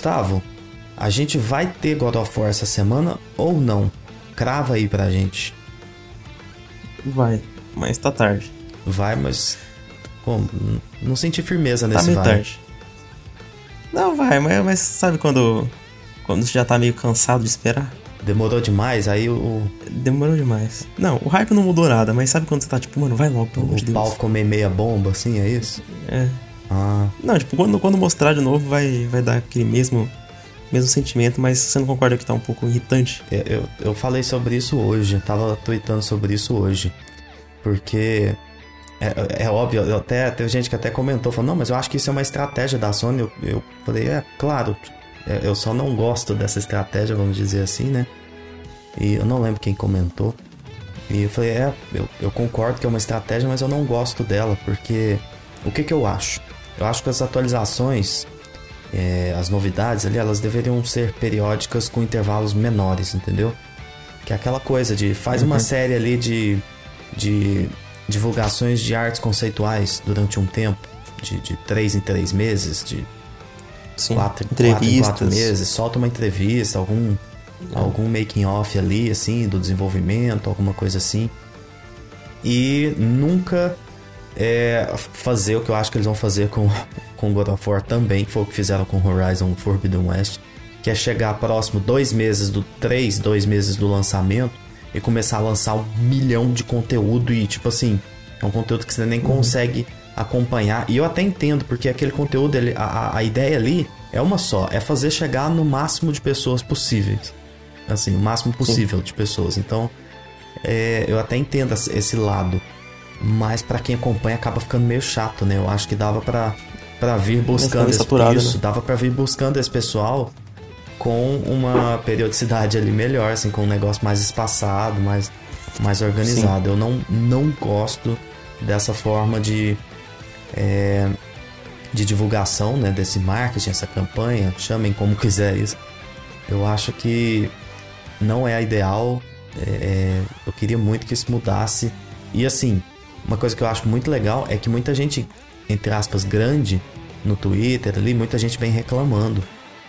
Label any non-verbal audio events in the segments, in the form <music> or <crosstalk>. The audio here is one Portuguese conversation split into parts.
Gustavo, a gente vai ter God of War essa semana ou não? Crava aí pra gente. Vai, mas tá tarde. Vai, mas. Como? Não senti firmeza tá nesse vai. tarde. Não, vai, mas, mas sabe quando. Quando você já tá meio cansado de esperar? Demorou demais, aí o, Demorou demais. Não, o hype não mudou nada, mas sabe quando você tá tipo, mano, vai logo, pelo amor de o Deus. pau ficou meio meia bomba, assim, é isso? É. Ah, Não, tipo, quando, quando mostrar de novo vai, vai dar aquele mesmo, mesmo sentimento, mas você não concorda que tá um pouco irritante? eu, eu, eu falei sobre isso hoje, tava tweetando sobre isso hoje. Porque é, é óbvio, eu até, teve gente que até comentou, falou, não, mas eu acho que isso é uma estratégia da Sony. Eu, eu falei, é, claro, é, eu só não gosto dessa estratégia, vamos dizer assim, né? E eu não lembro quem comentou. E eu falei, é, eu, eu concordo que é uma estratégia, mas eu não gosto dela, porque o que que eu acho? Eu acho que as atualizações, é, as novidades ali, elas deveriam ser periódicas com intervalos menores, entendeu? Que é aquela coisa de faz uma série ali de, de divulgações de artes conceituais durante um tempo, de, de três em três meses, de Sim. quatro, quatro em quatro meses, solta uma entrevista, algum, algum making off ali, assim, do desenvolvimento, alguma coisa assim. E nunca é, fazer o que eu acho que eles vão fazer com, <laughs> com God of War também, que foi o que fizeram com Horizon Forbidden West, que é chegar próximo dois meses do três, dois meses do lançamento e começar a lançar um milhão de conteúdo e tipo assim, é um conteúdo que você nem consegue acompanhar. E eu até entendo, porque aquele conteúdo, ele, a, a- ideia ali é uma só, é fazer chegar no máximo de pessoas possíveis. Assim, o máximo possível de pessoas. Então, é, eu até entendo esse lado. Mas pra quem acompanha acaba ficando meio chato, né? Eu acho que dava pra, pra vir buscando esse, saturado, isso, né? dava pra vir buscando esse pessoal com uma periodicidade ali melhor, assim, com um negócio mais espaçado, mais, mais organizado. Eu não, não gosto dessa forma de, é, de divulgação, né? Desse marketing, essa campanha, chamem como <laughs> quiser isso. Eu acho que não é a ideal. é, eu queria muito que isso mudasse. E assim, uma coisa que eu acho muito legal é que muita gente, entre aspas, grande no Twitter ali, muita gente vem reclamando,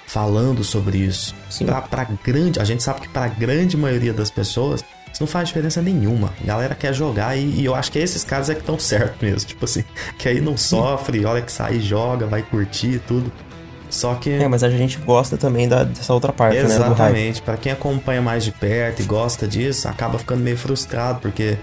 falando sobre isso. Sim. Pra, pra grande, a gente sabe que pra grande maioria das pessoas isso não faz diferença nenhuma. A galera quer jogar e, e eu acho que esses caras é que estão certo mesmo. Tipo assim, <laughs> que aí não sofre, hora que sair, joga, vai curtir e tudo. Só que. É, mas a gente gosta também da, dessa outra parte, né? Do hype. Exatamente. Pra quem acompanha mais de perto e gosta disso, acaba ficando meio frustrado, porque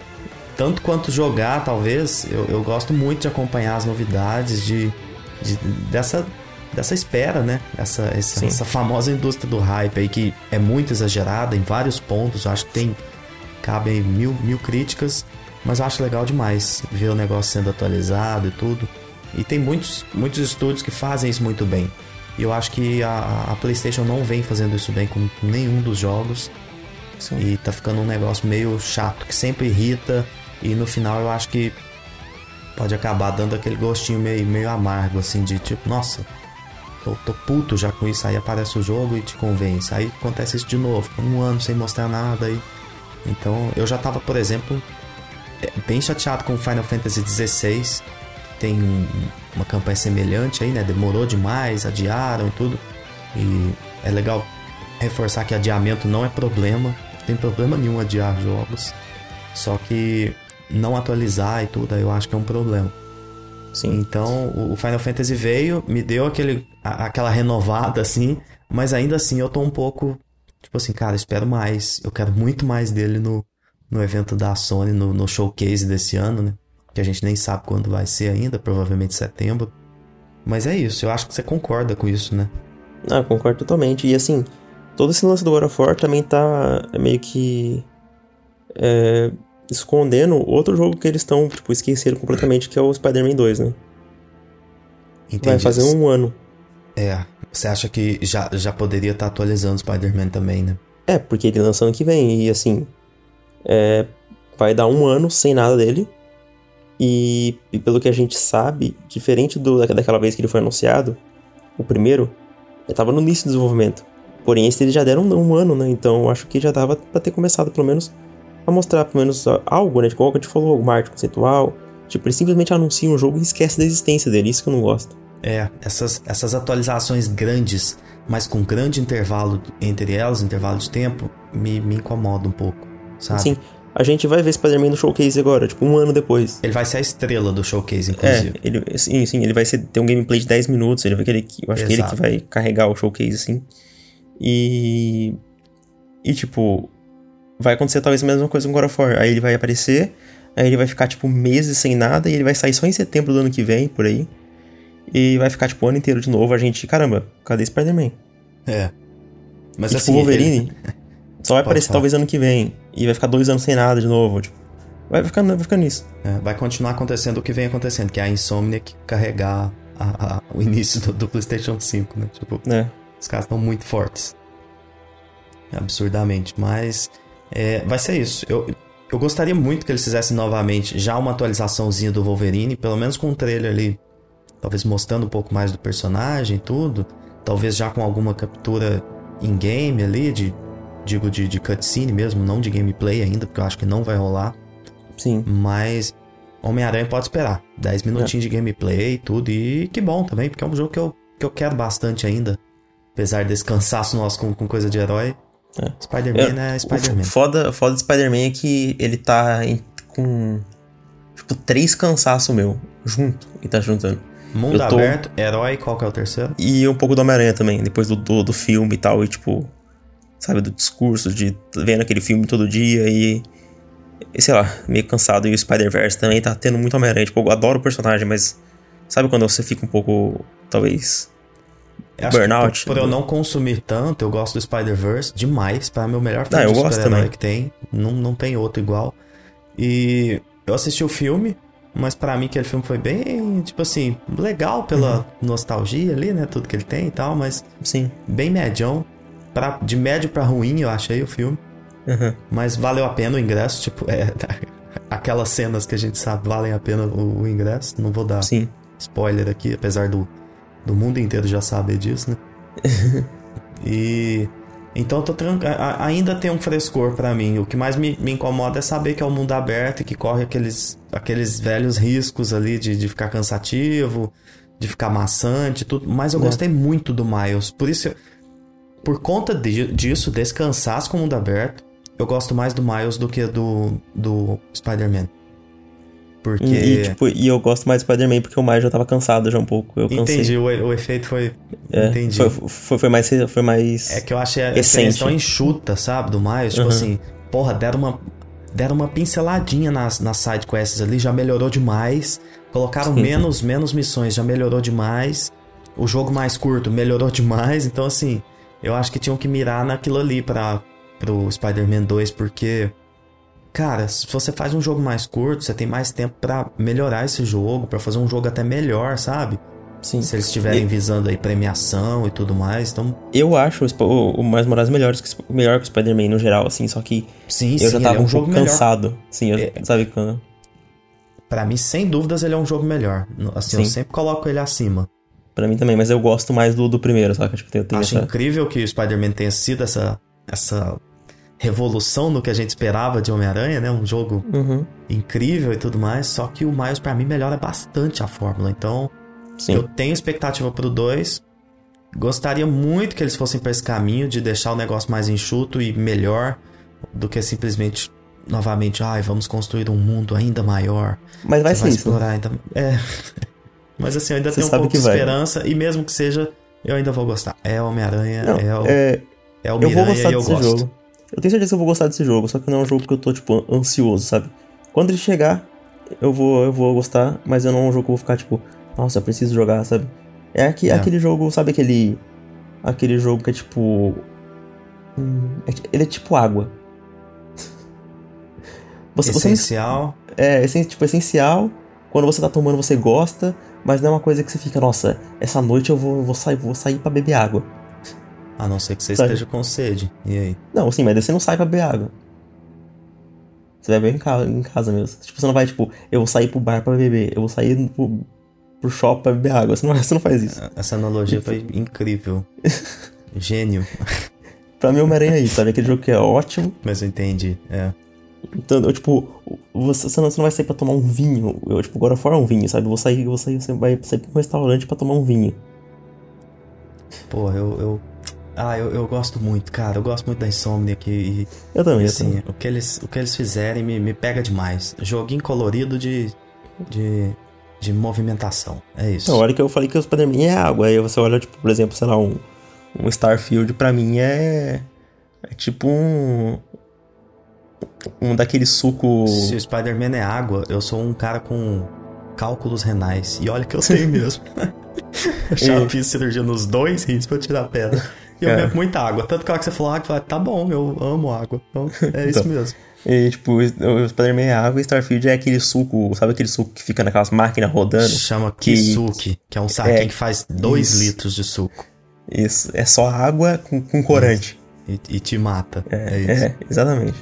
tanto quanto jogar, talvez, eu, eu gosto muito de acompanhar as novidades de, de- dessa dessa espera, né? Essa, essa, essa famosa indústria do hype aí que é muito exagerada em vários pontos. Eu acho que tem cabem mil, mil críticas, mas eu acho legal demais ver o negócio sendo atualizado e tudo. E tem muitos, muitos estúdios que fazem isso muito bem. E eu acho que a, a PlayStation não vem fazendo isso bem com nenhum dos jogos. Sim. E tá ficando um negócio meio chato, que sempre irrita. E no final eu acho que pode acabar dando aquele gostinho meio, meio amargo, assim, de tipo, nossa, tô, tô puto já com isso. Aí aparece o jogo e te convence. Aí acontece isso de novo, um ano sem mostrar nada. Aí... Então eu já tava, por exemplo, é, bem chateado com Final Fantasy XVI. Tem um- uma campanha semelhante aí, né? Demorou demais, adiaram e tudo. E é legal reforçar que adiamento não é problema. Não tem problema nenhum adiar jogos. Só que não atualizar e tudo, aí eu acho que é um problema. Sim. Então, o o Final Fantasy veio, me deu aquele, a- aquela renovada assim, mas ainda assim eu tô um pouco, tipo assim, cara, espero mais. Eu quero muito mais dele no, no evento da Sony, no, no showcase desse ano, né? Que a gente nem sabe quando vai ser ainda, provavelmente setembro. Mas é isso, eu acho que você concorda com isso, né? Ah, concordo totalmente. E assim, todo esse lance do God of War também tá meio que é, escondendo outro jogo que eles estão, tipo, esqueceram completamente, que é o Spider-Man 2, né? Vai Entendi. fazer um ano. É, você acha que já, já poderia estar atualizando o Spider-Man também, né? É, porque ele lança ano que vem, e assim, é, vai dar um ano sem nada dele. E, e pelo que a gente sabe, diferente do, daquela vez que ele foi anunciado, o primeiro, ele tava no início do desenvolvimento. Porém, esse eles já deram um, um ano, né? Então eu acho que já dava pra ter começado, pelo menos, a mostrar pelo menos algo, né? Tipo, que a gente falou, uma arte conceitual. Tipo, eles simplesmente anunciam o jogo e esquecem da existência dele. Isso que eu não gosto. É, essas, essas atualizações grandes mas com grande intervalo entre elas, intervalo de tempo, me, me incomoda um pouco, sabe? Sim, a gente vai ver Spider-Man no showcase agora, tipo, um ano depois. Ele vai ser a estrela do showcase, inclusive. É, ele, sim, sim, ele vai ser, ter um gameplay de 10 minutos, ele vai querer, eu acho Exato. que ele que vai carregar o showcase, assim. E... E, tipo, vai acontecer talvez a mesma coisa com God of War. Aí ele vai aparecer, aí ele vai ficar, tipo, meses sem nada, e ele vai sair só em setembro do ano que vem, por aí. E vai ficar, tipo, o ano inteiro de novo. A gente, caramba, cadê Spider-Man? É. Mas e, assim. Tipo, o Wolverine ele... <laughs> só vai aparecer falar. talvez ano que vem. E vai ficar dois anos sem nada de novo. Tipo, vai ficando, vai ficando nisso. É, vai continuar acontecendo o que vem acontecendo, que é a Insomniac carregar a, a, o início do, do, PlayStation 5, né? Tipo, é. os caras estão muito fortes. Absurdamente. Mas é, vai ser isso. Eu, eu gostaria muito que eles fizessem novamente já uma atualizaçãozinha do Wolverine, pelo menos com um trailer ali talvez mostrando um pouco mais do personagem e tudo, talvez já com alguma captura em game ali, de, digo de, de cutscene mesmo, não de gameplay ainda, porque eu acho que não vai rolar. Sim. Mas Homem-Aranha pode esperar. 10 minutinhos é. de gameplay e tudo, e que bom também, porque é um jogo que eu, que eu quero bastante ainda. Apesar desse cansaço nosso com, com coisa de herói. É. Spider-Man é, é Spider-Man. Foda, foda do Spider-Man é que ele tá em, com. Tipo, três cansaços meu junto e tá juntando. Mundo tô... aberto, herói, qual que é o terceiro? E um pouco do Homem-Aranha também, depois do, do, do, filme e tal, e tipo, sabe, do discurso, de vendo aquele filme todo dia e. e sei lá, meio cansado. E o Spider-Verse também tá tendo muito Homem-Aranha. Tipo, eu adoro o personagem, mas. Sabe quando você fica um pouco, talvez. Burnout? Por, por, eu não consumir tanto, eu gosto do Spider-Verse demais. Para o melhor filme ah, eu gosto também. que tem. Não, não tem outro igual. E eu assisti o filme, mas para mim aquele filme foi bem, tipo assim, legal pela uhum. nostalgia ali, né? Tudo que ele tem e tal, mas. Sim. Bem médião. Pra, de médio para ruim, eu achei o filme. Uhum. Mas valeu a pena o ingresso, tipo, é. <laughs> Aquelas cenas que a gente sabe valem a pena o, o ingresso. Não vou dar Sim. spoiler aqui, apesar do, do mundo inteiro já saber disso, né? <laughs> e então tô tran... ainda tem um frescor para mim. O que mais me, me, incomoda é saber que é o um mundo aberto e que corre aqueles, aqueles velhos riscos ali de, de ficar cansativo, de ficar maçante, tudo. Mas eu é. gostei muito do Miles. Por isso, por conta de, disso, desse cansaço com o mundo aberto, eu gosto mais do Miles do que do, do Spider-Man. Porque... E, tipo, e eu gosto mais do Spider-Man porque o Miles já tava cansado já um pouco. Eu Entendi, o, o, efeito foi. É, Entendi. Foi, foi, foi, mais, foi mais. É que eu achei a questão enxuta, sabe, do Miles. Tipo uhum. assim, porra, deram uma, deram uma pinceladinha nas, nas side quests ali, já melhorou demais. Colocaram menos, menos missões, já melhorou demais. O jogo mais curto melhorou <laughs> demais. Então, assim, eu acho que tinham que mirar naquilo ali para pro Spider-Man 2, porque cara, se você faz um jogo mais curto, você tem mais tempo para melhorar esse jogo, para fazer um jogo até melhor, sabe? Sim. Se eles estiverem visando aí premiação e tudo mais, então... Eu acho o, o Miles Morales melhor que, melhor que o Spider-Man no geral, assim, só que sim, eu sim, já tava é um, um jogo cansado. Sim, eu, é... sabe quando... Pra mim, sem dúvidas, ele é um jogo melhor. Assim, sim. eu sempre coloco ele acima. Pra mim também, mas eu gosto mais do, do primeiro, sabe? Tipo, eu tenho Acho essa... incrível que o Spider-Man tenha sido essa, essa revolução no que a gente esperava de Homem-Aranha, né? Um jogo uhum. incrível e tudo mais. Só que o Miles, para mim, melhora bastante a fórmula. Então, Sim. eu tenho expectativa pro 2. Gostaria muito que eles fossem para esse caminho de deixar o negócio mais enxuto e melhor do que simplesmente novamente, ai, vamos construir um mundo ainda maior. Mas vai ser vai isso. Explorar ainda... É. <laughs> Mas assim, eu ainda Você tenho um pouco de vai. esperança e mesmo que seja, eu ainda vou gostar. É Homem-Aranha, é o é... é o Miranha eu vou gostar e eu gosto. Jogo. Eu tenho certeza que eu vou gostar desse jogo, só que não é um jogo que eu tô, tipo, ansioso, sabe? Quando ele chegar, eu vou, eu vou gostar, mas eu não é um jogo que eu vou ficar, tipo, nossa, eu preciso jogar, sabe? É, aqui, é. aquele jogo, sabe aquele. Aquele jogo que é tipo. Hum, ele é tipo água. <laughs> Você, essencial. Você, é, é, tipo, essencial. Quando você tá tomando, você gosta, mas não é uma coisa que você fica, nossa, essa noite eu vou, vou sair, vou sair para beber água. A não ser que você esteja com sede. E aí? Não, sim, mas você não sai pra beber água. Você vai beber em casa, em casa mesmo. Tipo, você não vai, tipo, eu vou sair pro bar pra beber, eu vou sair pro, pro shopping pra beber água. Você não, <laughs> você não faz isso. Essa analogia foi incrível. <laughs> Gênio. pra mim, Homem-Aranha é isso, sabe? Aquele jogo que é ótimo. Mas eu entendi, é. Então, eu, tipo, você, você, não, você não vai sair pra tomar um vinho. Eu, tipo, agora fora um vinho, sabe? Eu vou sair, eu vou sair, você vai sair pra um restaurante pra tomar um vinho. Pô, eu, eu Ah, eu, eu gosto muito, cara. Eu gosto muito da Insomniac e. Eu também, eu assim, também. o que eles, o que eles fizerem me, me pega demais. Joguinho colorido de. de. de movimentação. É isso. Na hora que eu falei que o Spider-Man é água, aí você olha, tipo, por exemplo, sei lá, um, um Starfield pra mim é. É tipo um. Um daquele suco. Se o Spider-Man é água, eu sou um cara com cálculos renais. E olha que eu tenho <laughs> mesmo. <laughs> eu já fiz cirurgia nos dois rins pra tirar a pedra. E eu É. bebo muita água. Tanto que a hora que você falou água, eu falei, tá bom, eu amo água. Então, é isso Então. mesmo. E, tipo, o Spider-Man é água e Starfield é aquele suco, sabe aquele suco que fica naquelas máquinas rodando? Chama que- Kisuki, que é um saquinho É, que faz 2 isso. litros de suco. Isso, é só água com, com corante. E, e te mata. É, É, isso. é, exatamente.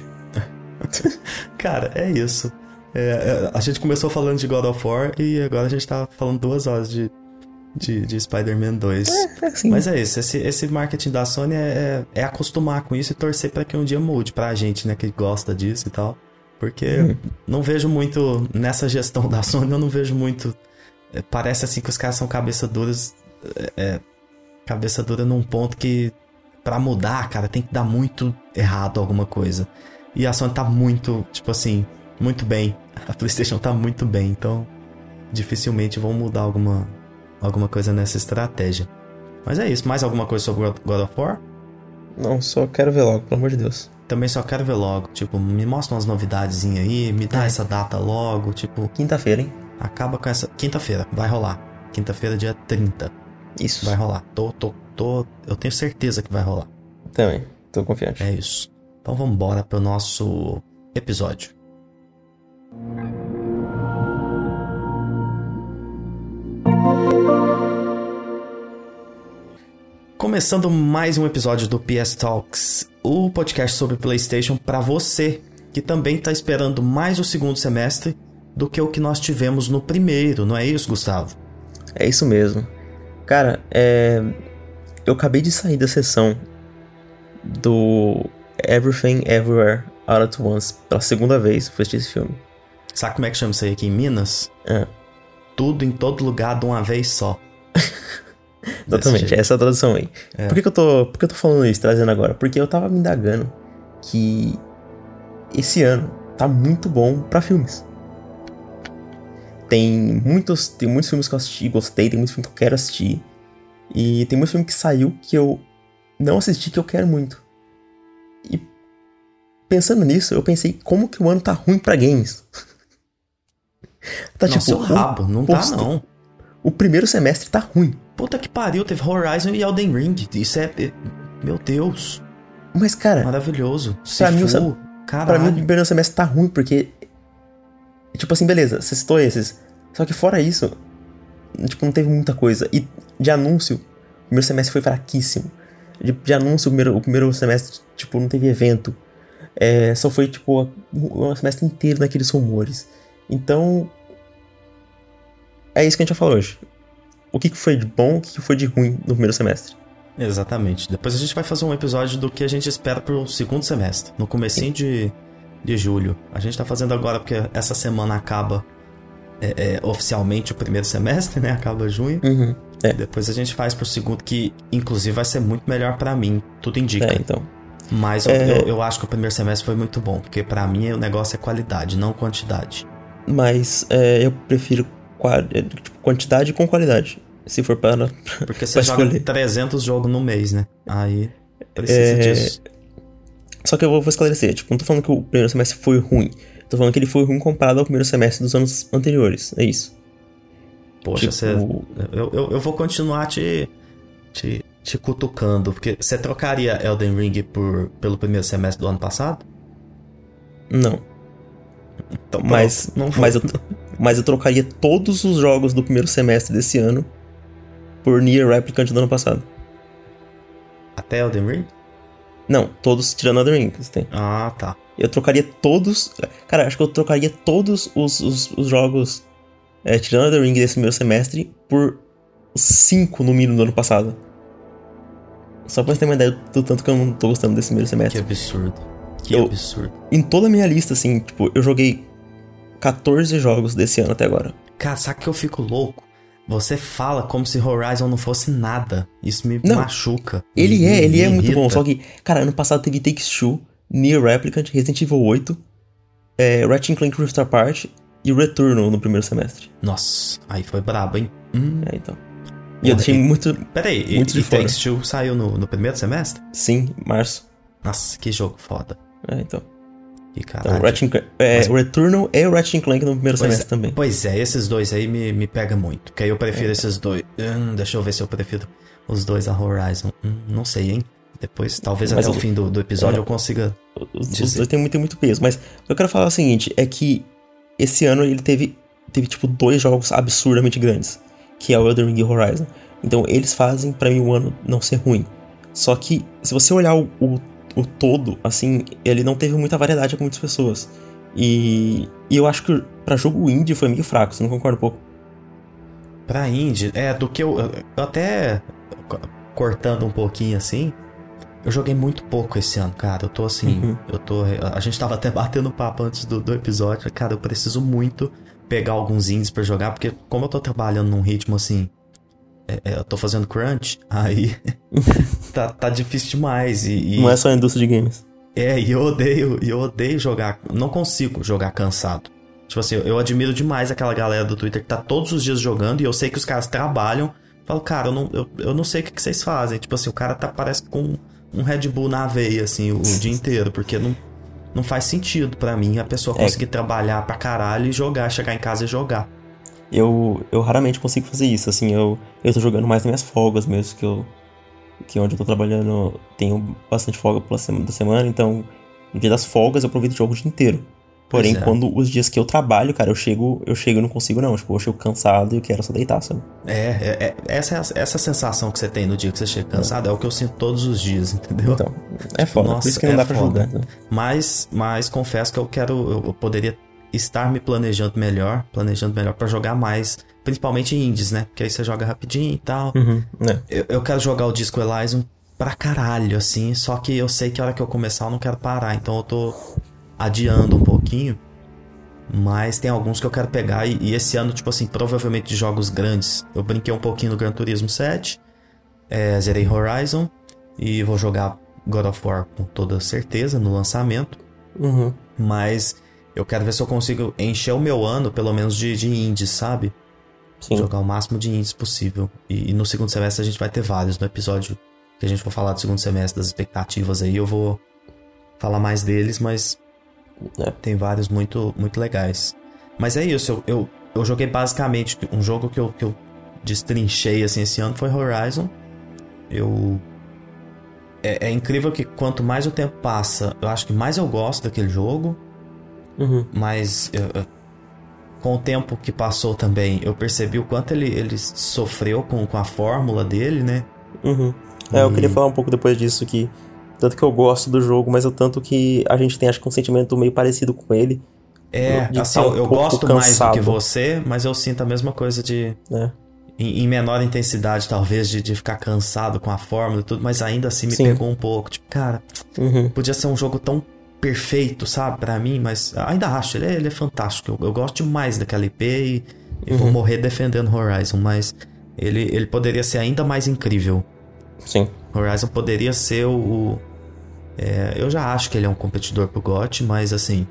<laughs> Cara, é isso. É, é, a gente começou falando de God of War e agora a gente tá falando duas horas de, de, de Spider-Man 2. É assim, Mas é isso, esse, esse marketing da Sony é, é, é acostumar com isso e torcer pra que um dia mude pra gente, né, que gosta disso e tal. Porque Hum. não vejo muito, nessa gestão da Sony, eu não vejo muito. é, parece assim que os caras são cabeça duras. é, é, cabeça dura num ponto que pra mudar, cara, tem que dar muito errado alguma coisa. E a Sony tá muito, tipo assim, muito bem. <laughs> A PlayStation tá muito bem, então dificilmente vão mudar alguma, alguma coisa nessa estratégia. Mas é isso. Mais alguma coisa sobre God- of War? Não, só quero ver logo, pelo amor de Deus. Também só quero ver logo. Tipo, me mostra umas novidades aí, me dá É. essa data logo. Tipo, Quinta-feira, hein? acaba com essa. Quinta-feira, vai rolar. Quinta-feira, dia 30. Isso. Vai rolar. Tô, tô, tô. Eu tenho certeza que vai rolar. Também, tô confiante. É isso. Então vamos embora pro nosso episódio. Começando mais um episódio do PS Talks, o podcast sobre PlayStation para você que também está esperando mais o segundo semestre do que o que nós tivemos no primeiro, não é isso, Gustavo? É isso mesmo. Cara, é. Eu acabei de sair da sessão do Everything Everywhere All at Once pela segunda vez assistir esse filme. Sabe como é que chama isso aí aqui em Minas? É. Tudo em todo lugar de uma vez só. <laughs> Exatamente, jeito. essa é a tradução aí. É. Por, que, que, eu tô, por que eu tô falando isso, trazendo agora? Porque eu tava me indagando que esse ano tá muito bom pra filmes. Tem muitos, tem muitos filmes que eu assisti e gostei, tem muitos filmes que eu quero assistir. E tem muitos filmes que saiu que eu não assisti que eu quero muito. E pensando nisso, eu pensei como que o ano tá ruim pra games. <laughs> tá Não, seu o- rabo, não tá posto- não. O primeiro semestre tá ruim. Puta que pariu, teve Horizon e Elden Ring. Isso é. é- Meu Deus, Mas, cara, maravilhoso. Pra mim, o Pra mim, o primeiro semestre tá ruim, porque. Tipo assim, beleza, você citou esses. Só que fora isso, tipo, não teve muita coisa. E de anúncio, o primeiro semestre foi fraquíssimo. De, de anúncio, o primeiro, o primeiro semestre, tipo, não teve evento. É, só foi, tipo, um semestre inteiro naqueles rumores. Então. É isso que a gente vai falar hoje. O que, foi de bom, o que, foi de ruim no primeiro semestre. Exatamente. Depois a gente vai fazer um episódio do que a gente espera pro segundo semestre, no comecinho de, de julho. A gente tá fazendo agora porque essa semana acaba é, é, oficialmente o primeiro semestre, né? Acaba junho. Uhum. É. Depois a gente faz pro segundo, que inclusive vai ser muito melhor pra mim. Tudo indica. É, então. Mas eu, É. eu, eu acho que o primeiro semestre foi muito bom, porque pra mim o negócio é qualidade, não quantidade. Mas é, eu prefiro quantidade com qualidade. Se for para. Porque <laughs> você joga escolher. 300 jogos no mês, né? Aí precisa É, disso. Só que eu vou, vou esclarecer. Tipo, não tô falando que o primeiro semestre foi ruim. Tô falando que ele foi ruim comparado ao primeiro semestre dos anos anteriores. É isso. Poxa, tipo, você. Eu, eu, eu vou continuar te, te, te cutucando, porque você trocaria Elden Ring por, pelo primeiro semestre do ano passado? Não. Então, Mas, não mas, eu, mas eu trocaria todos os jogos do primeiro semestre desse ano por Nier Replicant do ano passado. Até Elden Ring? Não, todos tirando Elden Ring. que tem. Ah, tá. Eu trocaria todos. Cara, acho que eu trocaria todos os, os, os jogos é, tirando Elden Ring desse primeiro semestre por 5 no mínimo do ano passado. Só pra você ter uma ideia do tanto que eu não tô gostando desse primeiro Que semestre. absurdo. Que Eu- absurdo. Em toda a minha lista, assim, tipo, eu joguei 14 jogos desse ano até agora. Cara, sabe que eu fico louco? você fala como se Horizon não fosse nada. Isso me Não. machuca. Ele me- é, ele me é muito bom. Só que, cara, ano passado teve Takes Two, Near Replicant, Resident Evil 8, é, Ratchet Clank Rift Apart e Returnal no primeiro semestre. Nossa, aí foi brabo, hein? Hum, É, então. E eu Porra, deixei e- muito. peraí, e, Muito de e fora. Takes Two saiu no, no primeiro semestre? Sim, março. Nossa, que jogo foda. É, então. Que Então, caralho. Ratchet, Clank- é, Mas- Returnal e Ratchet Clank no primeiro Pois semestre é, também. Pois é, esses dois aí me, me pega muito. Porque aí eu prefiro É. esses dois. Hum, deixa eu ver se eu prefiro os dois a Horizon. Hum, não sei, hein? Depois, talvez Mas até o o- fim do, do episódio é. eu consiga. Dizer. dois têm muito, muito peso. Mas eu quero falar o seguinte: é que esse ano ele teve, teve tipo, dois jogos absurdamente grandes, que é o Elden Ring e Horizon. Então eles fazem pra mim o ano não ser ruim. Só que, se você olhar o, o, o todo, assim, ele não teve muita variedade com muitas pessoas. E, e eu acho que pra jogo indie foi meio fraco, você não concorda um pouco? Pra indie, é, do que eu. Eu até. co- Cortando um pouquinho assim. Eu joguei muito pouco esse ano, cara. Eu tô assim. Uhum. Eu tô. A gente tava até <laughs> batendo papo antes do, do episódio. Cara, eu preciso muito pegar alguns indies pra jogar, porque como eu tô trabalhando num ritmo assim. É, é, eu tô fazendo crunch, aí. <laughs> tá, tá difícil demais. E, e- Não é só a indústria de games. é, e eu odeio, e eu odeio jogar. Não consigo jogar cansado. Tipo assim, eu, admiro demais aquela galera do Twitter que tá todos os dias jogando e eu sei que os caras trabalham. Falo, cara, eu não, eu, eu não sei o que, que vocês fazem. Tipo assim, o cara tá parece com um Red Bull na veia, assim, o, o dia inteiro, porque não, não faz sentido pra mim a pessoa É. conseguir trabalhar pra caralho e jogar, chegar em casa e jogar. Eu, eu raramente consigo fazer isso, assim, eu, eu tô jogando mais nas minhas folgas mesmo, que eu. Que onde eu tô trabalhando tenho bastante folga pela semana, da semana, então no dia das folgas eu aproveito o jogo o dia inteiro. Porém, é. quando os dias que eu trabalho, cara, eu chego, eu chego e não consigo não. Tipo, eu chego cansado e eu quero só deitar, sabe? É, é, é- essa, é a- essa sensação que você tem no dia que você chega cansado é o que eu sinto todos os dias, entendeu? Então, é foda. nossa, por isso que não é dá pra foda. julgar. Né? Mas, mas confesso que eu quero, eu poderia estar me planejando melhor, planejando melhor pra jogar mais, principalmente indies, né? Porque aí você joga rapidinho e tal. Uhum, né? Eu, eu quero jogar o Disco Elysium pra caralho, assim, só que eu sei que a hora que eu começar eu não quero parar, então eu tô adiando um pouquinho. Mas tem alguns que eu quero pegar e, e esse ano, tipo assim, provavelmente de jogos grandes. Eu brinquei um pouquinho no Gran Turismo 7, é, zerei Horizon e vou jogar God of War com toda certeza no lançamento. Uhum. Mas eu quero ver se eu consigo encher o meu ano, pelo menos, de, de indies, sabe? Sim. Jogar o máximo de indies possível. E, e no segundo semestre a gente vai ter vários. No episódio que a gente for falar do segundo semestre, das expectativas aí, eu vou falar mais deles, mas É. tem vários muito, muito legais. Mas é isso, eu, eu, eu joguei basicamente um jogo que eu, que eu destrinchei assim esse ano foi Horizon. Eu. É, é incrível que quanto mais o tempo passa, eu acho que mais eu gosto daquele jogo. Uhum. Mas eu- eu- com o tempo que passou também, eu percebi o quanto ele, ele sofreu com, com a fórmula dele, né? Uhum. É, eu E- queria falar um pouco depois disso que tanto que eu gosto do jogo, mas o tanto que a gente tem acho que um sentimento meio parecido com ele, É, assim, um eu, eu gosto mais do cansado. que você, mas eu sinto a mesma coisa de. né? Em, em menor intensidade, talvez, de, de ficar cansado com a fórmula e tudo, mas ainda assim me Sim. pegou um pouco. Tipo, cara, Uhum. podia ser um jogo tão perfeito, sabe, pra mim, mas ainda acho, ele é, ele é fantástico. Eu, eu gosto demais daquela IP e, e vou Uhum. morrer defendendo Horizon, mas ele, ele poderia ser ainda mais incrível. Sim. Horizon poderia ser o. o- é, eu já acho que ele é um competidor pro GOT, mas assim,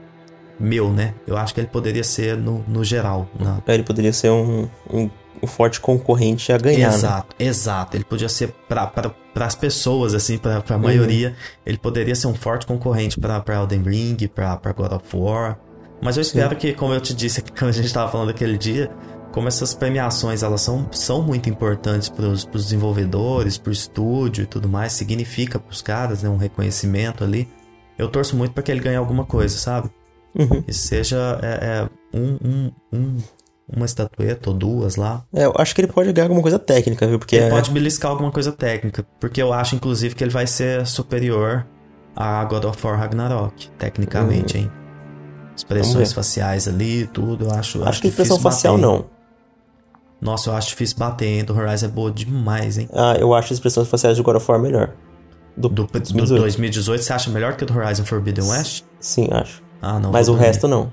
meu, né? Eu acho que ele poderia ser no, no geral. na- É, Ele poderia ser um, um, um forte concorrente a ganhar, né? exato, exato. Ele podia ser para as pessoas, assim, pra, Uhum. pra maioria. Ele poderia ser um forte concorrente pra, pra Elden Ring, pra, pra God of War. Mas eu espero que, como eu te disse <laughs> quando a gente tava falando aquele dia, como essas premiações elas são, são muito importantes pros, pros desenvolvedores, pro estúdio e tudo mais, significa pros caras, né, um reconhecimento ali. Eu torço muito pra que ele ganhe alguma coisa, sabe? Uhum. Que seja é, é, um, um, um- uma estatueta ou duas lá. É, eu acho que ele pode ganhar alguma coisa técnica, viu? Porque Ele é- pode beliscar alguma coisa técnica, porque eu acho, inclusive, que ele vai ser superior a God of War Ragnarok, tecnicamente, hein? Expressões faciais ali, tudo, eu acho. acho que expressão facial bater. não. Nossa, eu acho difícil bater, hein? Do Horizon é boa demais, hein? Ah, eu acho as expressões faciais de God of War melhor. Do, Do, do 2018. 2018, você acha melhor que o do Horizon Forbidden West? Sim, acho. Ah, não. Mas o resto não.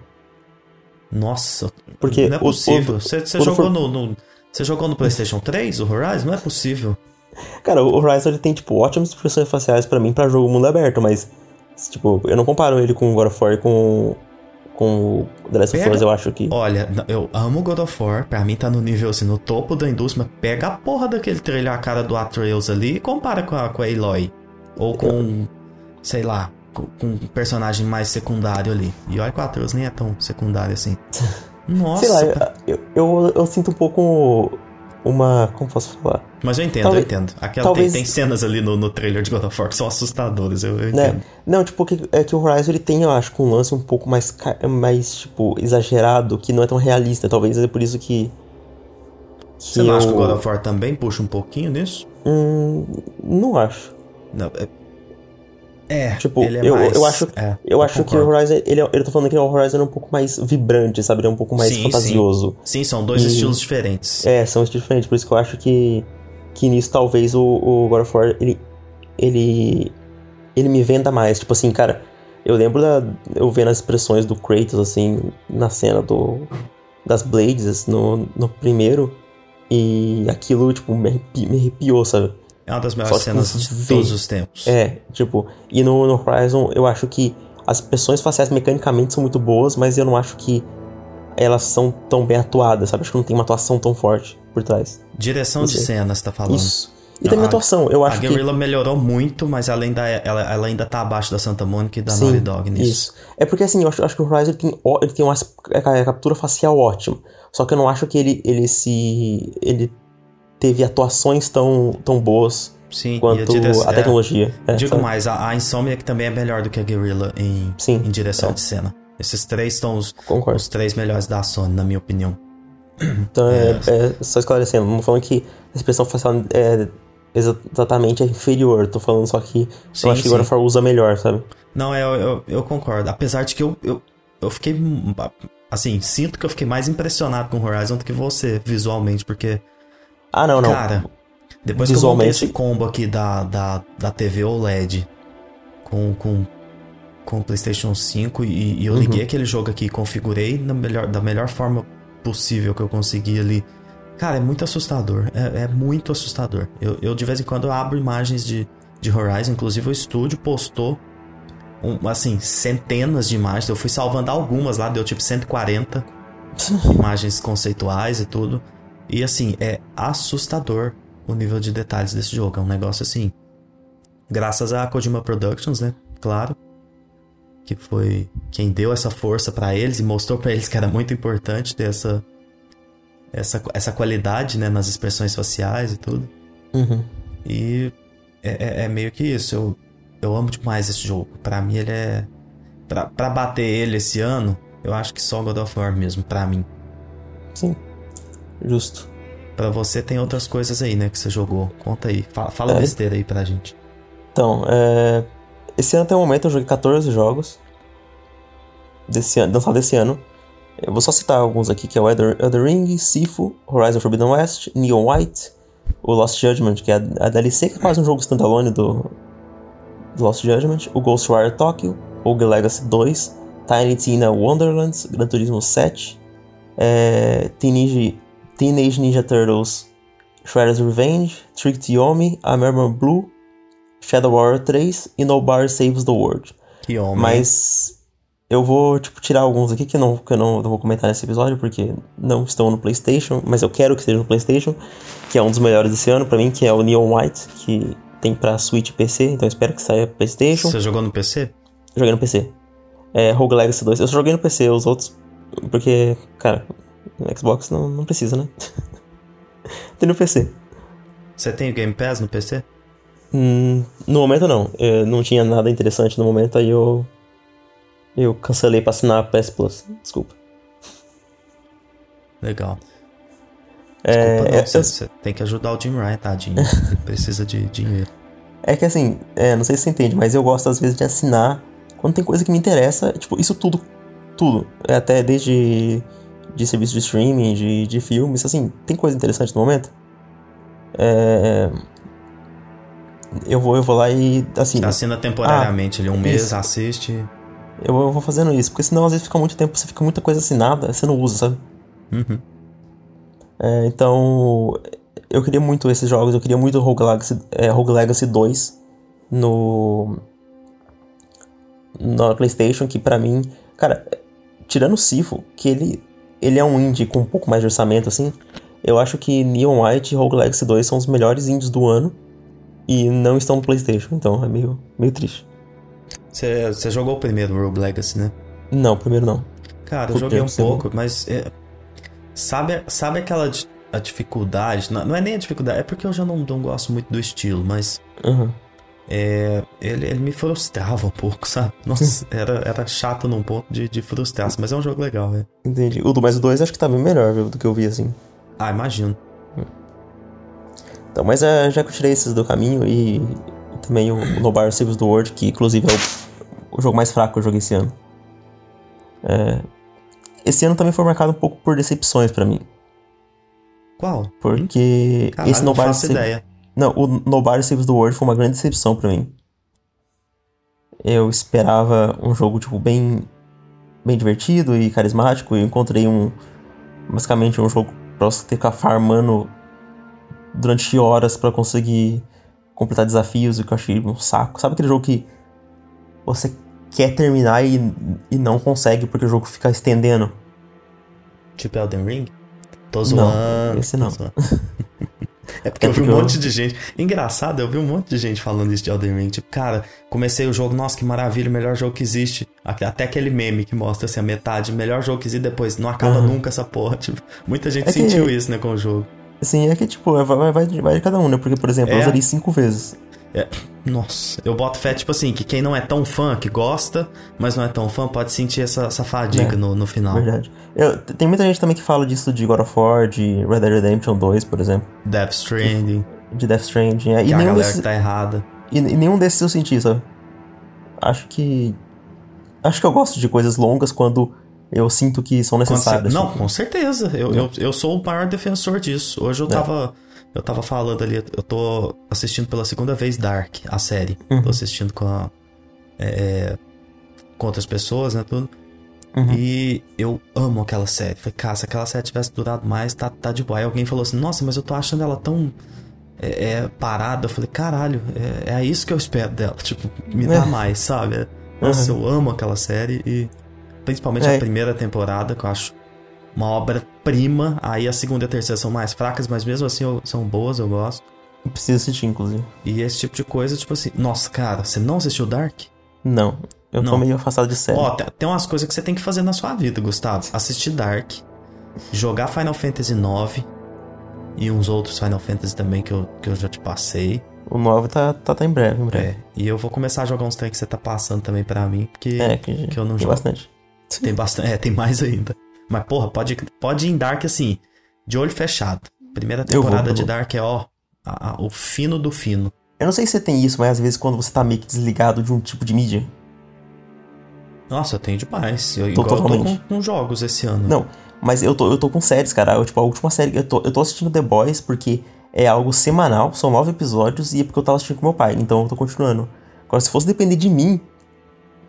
Nossa, Porque não é possível. o- você jogou For- no, no- Você jogou no PlayStation 3, o Horizon? Não é possível. Cara, o Horizon ele tem, tipo, ótimas expressões faciais pra mim pra jogo mundo aberto, mas, tipo, eu não comparo ele com o God of War e com, com o The Last of Us, eu acho que. Olha, eu amo God of War, pra mim tá no nível, assim, no topo da indústria, mas pega a porra daquele trailer, a cara do Atreus ali e compara com a, com a Aloy. Ou com, sei lá, com, um personagem mais secundário ali. E o Atreus nem é tão secundário assim. Nossa. <laughs> Sei lá, eu, eu, eu sinto um pouco uma. Como posso falar? Mas eu entendo, Talvez- eu entendo. Aquela talvez- tem, tem cenas ali no, no trailer de God of War que são assustadoras, eu, eu Né? entendo. Não, tipo, que, é que o Horizon ele tem, eu acho, um lance um pouco mais, mais tipo, exagerado, que não é tão realista. Talvez é por isso que. que Você não acha que o eu- God of War também puxa um pouquinho nisso? Hum, não acho. Não, é... é, Tipo, ele é eu, mais... eu acho, é, eu acho que o. Horizon, ele, é- eu tô falando que o Horizon é um pouco mais vibrante, sabe? Ele é um pouco mais Sim, fantasioso. Sim, são dois E- estilos diferentes. É, são estilos diferentes, por isso que eu acho que, que nisso talvez o, o God of War, ele, ele, ele me venda mais. Tipo assim, cara, eu lembro da, eu vendo as expressões do Kratos, assim, na cena do, das Blades, no, no primeiro, e aquilo, tipo, me, arrepi- me arrepiou, sabe? É uma das melhores cenas de vê- todos os tempos. É, tipo, e no, no Horizon eu acho que as expressões faciais mecanicamente são muito boas, mas eu não acho que elas são tão bem atuadas, sabe? Acho que não tem uma atuação tão forte por trás. Direção de cena, você tá falando. Isso. E Não, também a a- atuação, eu A acho que. Guerrilla melhorou muito, mas ela ainda, é- ela, ela ainda tá abaixo da Santa Mônica e da Sim, Naughty Dog nisso. Isso. É porque assim, eu acho, acho que o Horizon ele tem, ele tem uma a captura facial ótima. Só que eu não acho que ele, ele se. ele teve atuações tão, tão boas Sim, quanto a direção. a tecnologia. É, Digo sabe? mais, a, a Insomniac também é melhor do que a Guerrilla em, Sim, em direção é. de cena. Esses três estão os, Concordo. os três melhores da Sony, na minha opinião. <clears throat> Então, é, é, só esclarecendo, não falando que a expressão facial é exa- exatamente é inferior, tô falando só que Sim, eu acho que sim. Of War usa melhor, sabe? Não, eu, eu, eu concordo. Apesar de que eu, eu, eu fiquei. Assim, sinto que eu fiquei mais impressionado com Horizon do que você, visualmente, porque. Ah, não, não. Cara, depois que eu montei esse combo aqui da, da, da TV OLED com, com, com o PlayStation 5 e, e eu Uhum. liguei aquele jogo aqui e configurei na melhor, da melhor forma possível que eu consegui ali. Cara, é muito assustador. É, é muito assustador. Eu, eu, de vez em quando, abro imagens de, de Horizon. Inclusive, o estúdio postou, um, assim, centenas de imagens. Eu fui salvando algumas lá, deu tipo 140 <laughs> imagens conceituais e tudo. E, assim, é assustador o nível de detalhes desse jogo. É um negócio assim. Graças a Kojima Productions, né? Claro. Que foi quem deu essa força pra eles e mostrou pra eles que era muito importante ter essa, essa, essa qualidade, né? Nas expressões faciais e tudo. Uhum. E é, é- é meio que isso. Eu, eu amo demais esse jogo. Pra mim, ele é. Pra, pra bater ele esse ano, eu acho que só God of War mesmo, pra mim. Sim. Justo. Pra você tem outras coisas aí, né, que você jogou. Conta aí. Fala, fala É. besteira aí pra gente. Então, é... esse ano até o momento eu joguei 14 jogos. Desse ano, lançado desse ano. Eu vou só citar alguns aqui, que é o Elder, Elder Ring, Sifu, Horizon Forbidden West, Neon White, o Lost Judgment, que é a, a DLC, que é quase um jogo standalone do, do Lost Judgment, o Ghostwire Tokyo, Rogue Legacy 2, Tiny Tina Wonderlands, Gran Turismo 7, é, Teenage, Teenage Ninja Turtles Shredder's Revenge, Trick to Yomi, American Blue, Shadow Warrior 3 e No Bar Saves the World. Que homem. Mas eu vou, tipo, tirar alguns aqui que, não, que eu não, não vou comentar nesse episódio, porque não estão no PlayStation, mas eu quero que esteja no PlayStation, que é um dos melhores desse ano pra mim, que é o Neon White, que tem pra Switch e PC, então eu espero que saia pro PlayStation. Você jogou no PC? Joguei no PC. É, Rogue Legacy 2. Eu só joguei no PC, os outros. Porque, cara, no Xbox não, não precisa, né? <laughs> tem no PC. Você tem o Game Pass no PC? Hum, no momento não. Eu não tinha nada interessante no momento, aí eu. Eu cancelei pra assinar a PS Plus. Desculpa. Legal. É, Desculpa, não, é, você, eu- você tem que ajudar o Jim Ryan, tadinho. Ele <laughs> precisa de dinheiro. é que assim, é, não sei se você entende, mas eu gosto às vezes de assinar quando tem coisa que me interessa. Tipo, isso tudo. Tudo. É até desde. De serviço de streaming, de, de filmes, assim, tem coisa interessante no momento. É. Eu vou, eu vou lá e. Assim, Você assina temporariamente ali um mês, isso. assiste. eu, eu vou fazendo isso, porque senão às vezes fica muito tempo, você fica muita coisa assinada, você não usa, sabe? Uhum. É, então, eu queria muito esses jogos, eu queria muito Rogue Legacy, é, Rogue Legacy 2 no na PlayStation, que pra mim, cara, tirando o Sifo, que ele ele é um indie com um pouco mais de orçamento assim, eu acho que Neon White e Rogue Legacy 2 são os melhores indies do ano e não estão no PlayStation, então é meio meio triste. Você jogou o primeiro Rogue Legacy, né? Não, primeiro não. Cara, eu joguei um pouco, mas é, sabe, sabe aquela a dificuldade? Não, não, é nem a dificuldade, é porque eu já não, não gosto muito do estilo, mas uhum. É, ele, ele me frustrava um pouco, sabe? Nossa, era, era chato num ponto de, de frustrar, mas é um jogo legal, né? Entendi. O do mais 2 acho que tá bem melhor viu, do que eu vi assim. Ah, imagino. Então, mas é, já que eu tirei esses do caminho e, também o, o No Bar Civis do World, que inclusive é o, o jogo mais fraco que eu joguei esse ano. É, esse ano também foi marcado um pouco por decepções para mim. Qual? Porque Caralho, esse Nobar ideia. Não, o Nobar Saves the World foi uma grande decepção para mim. Eu esperava um jogo tipo bem bem divertido e carismático e encontrei um basicamente um jogo para você ter que ficar farmando durante horas para conseguir completar desafios e que eu achei um saco. Sabe aquele jogo que você quer terminar e, e não consegue porque o jogo fica estendendo. Tipo Elden Ring? Tô zoando. Não, esse não. <laughs> é porque é eu vi um monte de gente. Engraçado, eu vi um monte de gente falando isso de Elden Ring. Tipo, cara, comecei o jogo, nossa, que maravilha, o melhor jogo que existe. Até aquele meme que mostra assim, a metade, melhor jogo que existe depois. Não acaba uhum. nunca essa porra. <laughs> Tipo, muita gente é sentiu que... isso, né, com o jogo. Sim, é que, tipo, vai, vai, vai de cada um, né? Porque, por exemplo, é... eu zerei cinco vezes. É, nossa, eu boto fé, tipo assim, que quem não é tão fã, que gosta, mas não é tão fã, pode sentir essa, essa fadiga é, no, no final. Verdade. Eu, tem muita gente também que fala disso de God of War, de Red Dead Redemption 2, por exemplo. Death Stranding. De Death Stranding, é. E a galera desses, que tá errada. E, e, nenhum desses eu senti, sabe? Acho que... Acho que eu gosto de coisas longas quando eu sinto que são necessárias. Não, tipo. com certeza. Eu, eu, eu sou o maior defensor disso. Hoje eu é. Eu tava falando ali, eu tô assistindo pela segunda vez Dark, a série. Uhum. Tô assistindo com, a, é, com outras pessoas, né, tudo. Uhum. E eu amo aquela série. Falei, cara, se aquela série tivesse durado mais, tá, tá de boa. Aí alguém falou assim, nossa, mas eu tô achando ela tão é, é, parada. Eu falei, caralho, é, é, isso que eu espero dela. <laughs> Tipo, me dá é. mais, sabe? Nossa, uhum. eu amo aquela série e principalmente a é. primeira temporada, que eu acho uma obra-prima. Aí a segunda e a terceira são mais fracas, mas mesmo assim eu, são boas, eu gosto. Eu preciso assistir, inclusive. E esse tipo de coisa, tipo assim, nossa, cara, você não assistiu Dark? Não. Eu não. tô meio afastado de série. Ó, tem umas coisas que você tem que fazer na sua vida, Gustavo. Assistir Dark, jogar Final Fantasy IX e uns outros Final Fantasy também que eu, que eu já te passei. O 9 tá, tá, tá em breve, em breve. É, e eu vou começar a jogar uns trem que você tá passando também para mim, porque é, que, que eu não tem jogo. bastante. Tem bastante, é, tem mais ainda. Mas, porra, pode, pode ir em Dark assim, de olho fechado. Primeira temporada vou, de Dark é, ó, a, a, o fino do fino. Eu não sei se você tem isso, mas às vezes quando você tá meio que desligado de um tipo de mídia. Nossa, eu tenho demais. Eu, igual totalmente. eu tô com, com, jogos esse ano. Não, mas eu tô, eu tô com séries, cara. Eu, tipo, a última série. Eu tô, eu tô assistindo The Boys porque é algo semanal, são nove episódios, e é porque eu tava assistindo com meu pai, então eu tô continuando. Agora, se fosse depender de mim,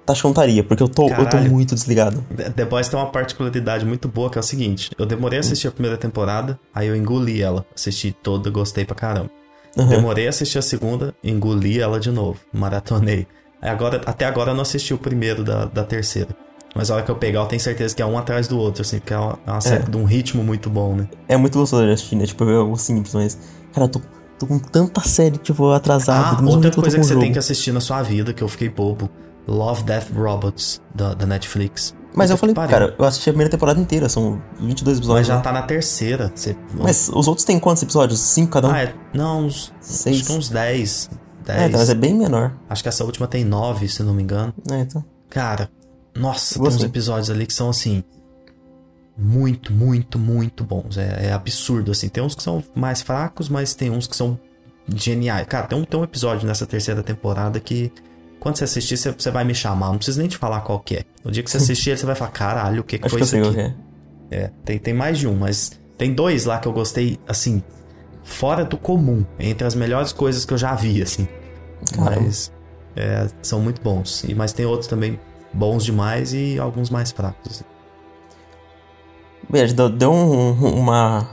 tá chontaria, porque eu tô, eu tô muito desligado. The Boys tem uma particularidade muito boa que é o seguinte: eu demorei a assistir a primeira temporada, aí eu engoli ela. Assisti toda, gostei pra caramba. Uhum. Demorei a assistir a segunda, engoli ela de novo. Maratonei. Agora, até agora eu não assisti o primeiro da, da terceira. Mas a hora que eu pegar, eu tenho certeza que é um atrás do outro, assim, porque é uma, é uma série é. de um ritmo muito bom, né? É muito gostoso de assistir, né? Tipo, é algo simples, mas. Cara, eu tô, tô com tanta série, tipo, atrasada. Ah, outra coisa que, que você tem que assistir na sua vida, que eu fiquei bobo. Love, Death, Robots, da, da Netflix. Mas eu falei, cara, eu assisti a primeira temporada inteira, são 22 episódios. Mas já né? tá na terceira. Você... Mas os outros têm quantos episódios? Cinco cada um? Ah, é... Não, uns... Seis. Acho que uns 10. 10. É, então, mas é bem menor. Acho que essa última tem 9, se não me engano. É, então. Cara, nossa, tem uns episódios ali que são assim. Muito, muito, muito bons. É, é, absurdo, assim. Tem uns que são mais fracos, mas tem uns que são geniais. Cara, tem um, tem um episódio nessa terceira temporada que quando você assistir, você, você vai me chamar. Não preciso nem te falar qual que é. No dia que você <laughs> assistir, você vai falar, caralho, o que, que foi que isso aqui? É. é, tem, tem mais de um, mas tem dois lá que eu gostei, assim, fora do comum. Entre as melhores coisas que eu já vi, assim. Caramba. Mas é, são muito bons. E, mas tem outros também bons demais e alguns mais fracos. Assim. Beijo, deu um, uma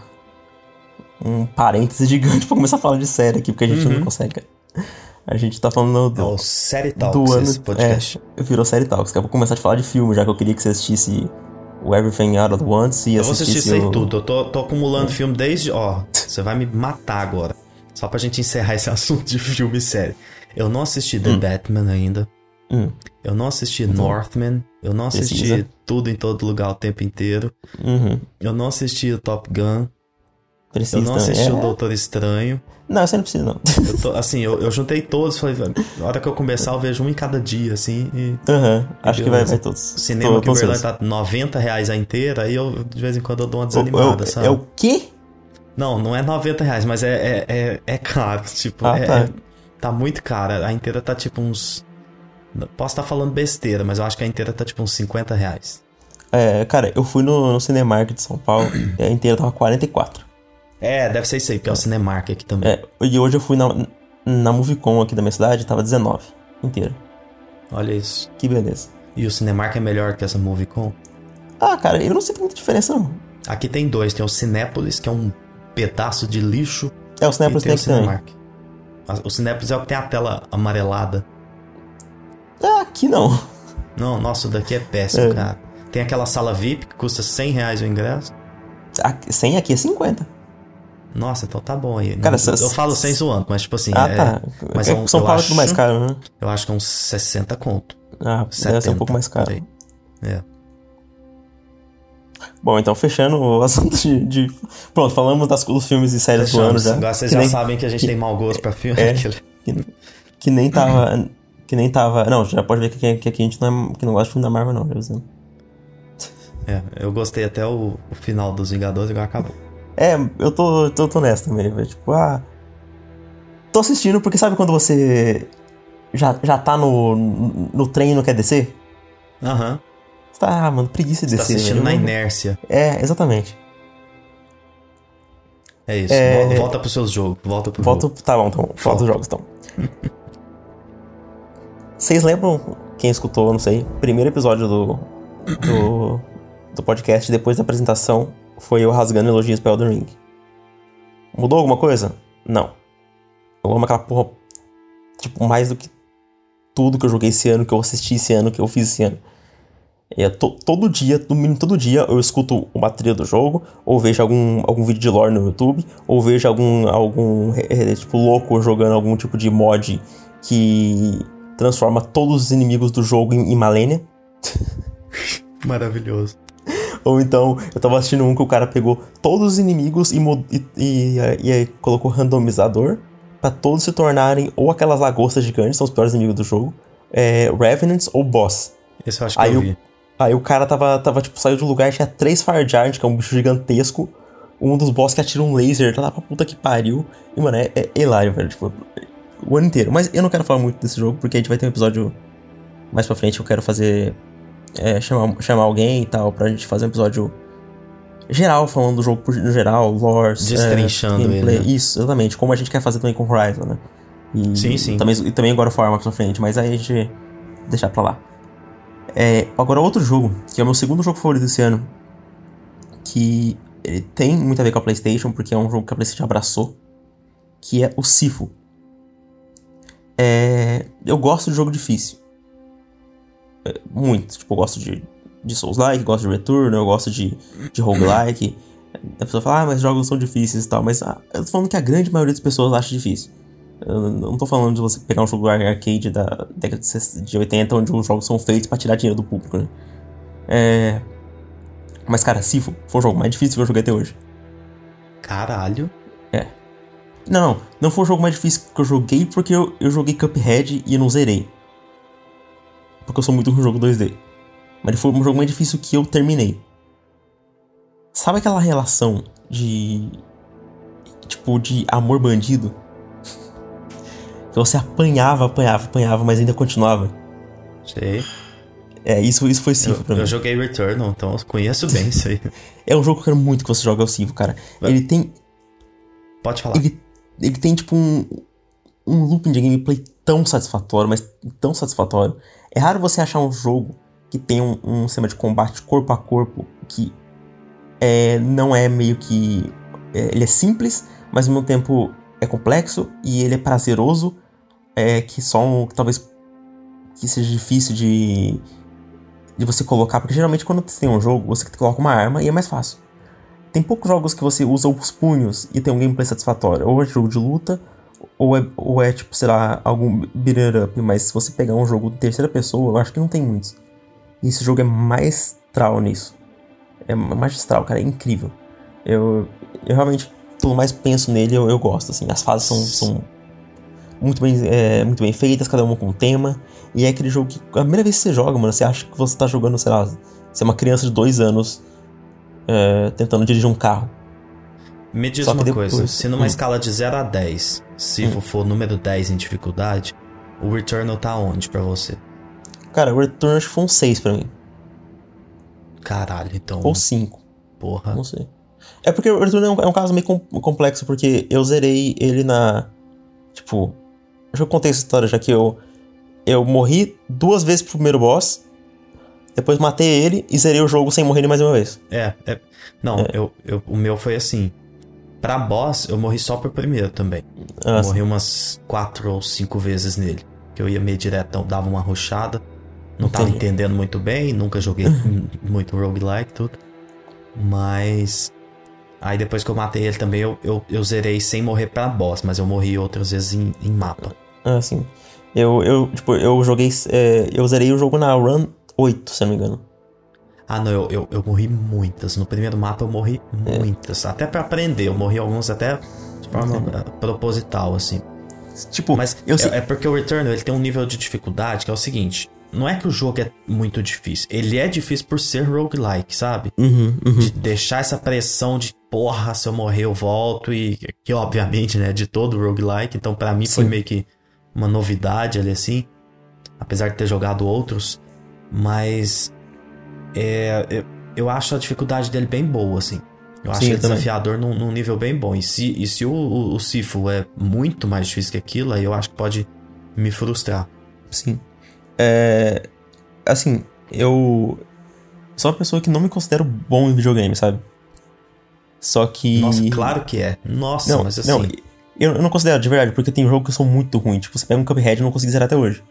um parêntese gigante pra começar a falar de série aqui, porque a gente Uhum. não consegue. A gente tá falando do, É Série do Talks, ano. esse podcast. É, virou série Talks. Que eu vou começar a falar de filme, já que eu queria que você assistisse o Everything Out at Once e eu vou assistir isso aí o... tudo. Eu tô, tô acumulando filme desde. Ó, você vai me matar agora. Só pra gente encerrar esse <laughs> assunto de filme e série. Eu não assisti The Batman ainda. Hum, Eu não assisti Northman. Eu não assisti Precisa. tudo em todo lugar o tempo inteiro. uhum. Eu não assisti o Top Gun. Precisa Eu não assisti É? o Doutor Estranho. Não, você não precisa, não. Eu tô, assim, eu, eu juntei todos, falei, na hora que eu começar, eu vejo um em cada dia, assim, e Aham, acho que vai, Beleza. vai todos. o cinema Tô- que Berlândia ansioso. tá 90 reais a inteira, aí eu, de vez em quando, eu dou uma O- desanimada, é, o- sabe? é o quê? Não, não é 90 reais, mas é, é, é, é caro, <laughs> tipo, Ah, é- tá. é- tá muito cara. A inteira tá tipo uns... Posso estar falando besteira, mas eu acho que a inteira tá tipo uns 50 reais. É, cara, eu fui no, no Cinemark de São Paulo e a inteira tava 44. É, deve ser isso aí, porque é o Cinemark aqui também. É, e hoje eu fui na, na Movicon aqui da minha cidade, tava 19 inteira. Olha isso. Que beleza. E o Cinemark é melhor que essa Movicon? Ah, cara, eu não sei muita diferença, não. Aqui tem dois, tem o Cinépolis, que é um pedaço de lixo, É, o Cinepolis tem tem o também. Cinemark. A- O Cinépolis é o que tem a tela amarelada. Ah, aqui não. Não, nossa, o daqui é péssimo, É. cara. Tem aquela sala VIP que custa 100 reais o ingresso. Aqui- 100 aqui é 50. Nossa, então tá bom aí. Cara, essas- eu falo sem zoando, mas tipo assim, ah, é- tá. mas é, eu- São eu Paulo é acho- tudo mais caro, né? eu acho que é uns 60 conto. Ah, 70, deve ser um pouco mais caro. aí. É. Bom, então fechando o <laughs> assunto de. de- Pronto, falamos das, dos filmes e séries do ano Fechamos. já. Agora vocês que, já nem, sabem que a gente tem mau gosto pra filme. É. Que, que nem tava. Que nem tava. Não, já pode ver que, que, que aqui a gente não, é, que não gosta de filme da Marvel, não, já. É, eu gostei até o, o final dos Vingadores e agora acabou. É, eu tô, tô, tô nessa também, velho. Tipo, ah. Tô assistindo porque sabe quando você já, já tá no, no trem e não quer descer? Aham. Você tá, ah, mano, preguiça de Você tá descer. assistindo velho. na inércia. É, exatamente. É isso. É. Vol- Volta pros seus jogos. Volta pro Volto. jogo. Tá bom, então. Volta os jogos, então. Vocês lembram, quem escutou, não sei, primeiro episódio do, do, do podcast, depois da apresentação, foi eu rasgando elogios pra Elden Ring. Mudou alguma coisa? Não. Eu amo aquela porra, tipo, mais do que tudo que eu joguei esse ano, que eu assisti esse ano, que eu fiz esse ano. É, to- todo dia, no mínimo todo dia, eu escuto uma trilha do jogo, ou vejo algum, algum vídeo de lore no YouTube, ou vejo algum, algum é, tipo, louco jogando algum tipo de mod que transforma todos os inimigos do jogo em, em Malenia. Maravilhoso. Ou então, eu tava assistindo um que o cara pegou todos os inimigos e, e, e, e aí colocou randomizador pra todos se tornarem ou aquelas lagostas gigantes, são os piores inimigos do jogo, é, Revenants ou Boss. Esse eu acho que Aí eu eu- vi. Aí o cara tava, tava tipo, saiu de um lugar, tinha três Fire Giant, que é um bicho gigantesco, um dos boss que atira um laser, tá lá pra puta que pariu. E, mano, é, é hilário, velho, tipo, o ano inteiro. Mas eu não quero falar muito desse jogo, porque a gente vai ter um episódio mais pra frente, eu quero fazer, é, chamar, chamar alguém e tal, pra gente fazer um episódio geral, falando do jogo no geral, lore, Destrinchando é, gameplay. ele, né? Isso, exatamente, como a gente quer fazer também com Horizon, né? E, Sim, sim. Também, e também agora o Fire mais pra frente, mas aí a gente deixar pra lá. É, agora, outro jogo, que é o meu segundo jogo favorito desse ano, que ele tem muito a ver com a PlayStation, porque é um jogo que a PlayStation abraçou, que é o Sifo. É, eu gosto de jogo difícil. É, muito. Tipo, eu gosto de, de Souls-like, gosto de Return, eu gosto de, de roguelike. A pessoa fala, ah, mas jogos são difíceis e tal. Mas ah, eu tô falando que a grande maioria das pessoas acha difícil. Eu não tô falando de você pegar um jogo arcade da década de 60 de 80, onde os jogos são feitos pra tirar dinheiro do público, né? É... Mas, cara, Sifo foi o jogo mais difícil que eu joguei até hoje. Caralho. Não, não, não foi o jogo mais difícil que eu joguei porque eu, eu joguei Cuphead e eu não zerei. Porque eu sou muito no jogo 2D. Mas foi o jogo mais difícil que eu terminei. Sabe aquela relação de. Tipo, de amor bandido? Que você apanhava, apanhava, apanhava, mas ainda continuava. Sei. É, isso, isso foi Sifo Eu, pra mim. eu joguei Returnal, então eu conheço bem isso aí. <laughs> É um jogo que eu quero muito que você jogue ao Sifo, cara. Vai. Ele tem, Pode falar. ele, ele tem tipo um, um looping de gameplay tão satisfatório, mas tão satisfatório. É raro você achar um jogo que tem um, um sistema de combate corpo a corpo que é, não é meio que é, ele é simples, mas ao mesmo tempo é complexo e ele é prazeroso, é que só um, talvez que seja difícil de de você colocar, porque geralmente quando você tem um jogo, você coloca uma arma e é mais fácil. Tem poucos jogos que você usa os punhos e tem um gameplay satisfatório. Ou é jogo de luta, ou é, ou é tipo, sei lá, algum beat up. Mas se você pegar um jogo de terceira pessoa, eu acho que não tem muitos. E esse jogo é maestral nisso. É magistral, cara, é incrível. Eu, eu realmente, tudo mais penso nele, eu, eu gosto, assim. As fases são, são muito, bem, é, muito bem feitas, cada uma com um tema. E é aquele jogo que, a primeira vez que você joga, mano, você acha que você tá jogando, sei lá, você é uma criança de dois anos é, tentando dirigir um carro. Me diz uma depois, coisa, se numa hum. escala de 0 a 10, se hum. for número 10 em dificuldade, o Returnal tá onde para você? Cara, o Returnal acho que foi um 6 pra mim. Caralho, então. Ou 5. Porra. Não sei. É porque o Returnal é um, é um caso meio complexo, porque eu zerei ele na. Tipo. Deixa eu contar essa história, já que eu. Eu morri duas vezes pro primeiro boss. Depois matei ele e zerei o jogo sem morrer nem mais uma vez. É, é. Não, é. Eu, eu, o meu foi assim. Pra boss, eu morri só pro primeiro também. Ah, morri umas quatro ou cinco vezes nele. Que eu ia meio diretão, dava uma ruchada. Não Entendi. tava entendendo muito bem, nunca joguei <laughs> muito roguelike tudo. Mas. Aí depois que eu matei ele também, eu, eu, eu zerei sem morrer pra boss, mas eu morri outras vezes em, em mapa. Ah, sim. Eu, eu, tipo, eu joguei. É, eu zerei o jogo na run 8, se não me engano. Ah, não, eu, eu, eu morri muitas. No primeiro mapa eu morri é. muitas. Até para aprender, eu morri alguns até de forma é. proposital, assim. Tipo, mas eu é, é, porque o Returnal ele tem um nível de dificuldade que é o seguinte: não é que o jogo é muito difícil, ele é difícil por ser roguelike, sabe? Uhum, uhum. De deixar essa pressão de porra, se eu morrer eu volto, e que obviamente, né, de todo roguelike, então para mim Sim. foi meio que uma novidade ali assim, apesar de ter jogado outros, mas é, eu, eu acho a dificuldade dele bem boa, assim. Eu acho Sim, ele desafiador num, num, nível bem bom. E se, e se o, o, o Sifu é muito mais difícil que aquilo, aí eu acho que pode me frustrar. Sim. É. Assim, eu. Sou uma pessoa que não me considero bom em videogame, sabe? Só que. Nossa, claro que é. Nossa, não, mas assim. Não, eu, eu não considero de verdade, porque tem jogo que eu sou muito ruim. Tipo, você pega um Cuphead e não consegui zerar até hoje.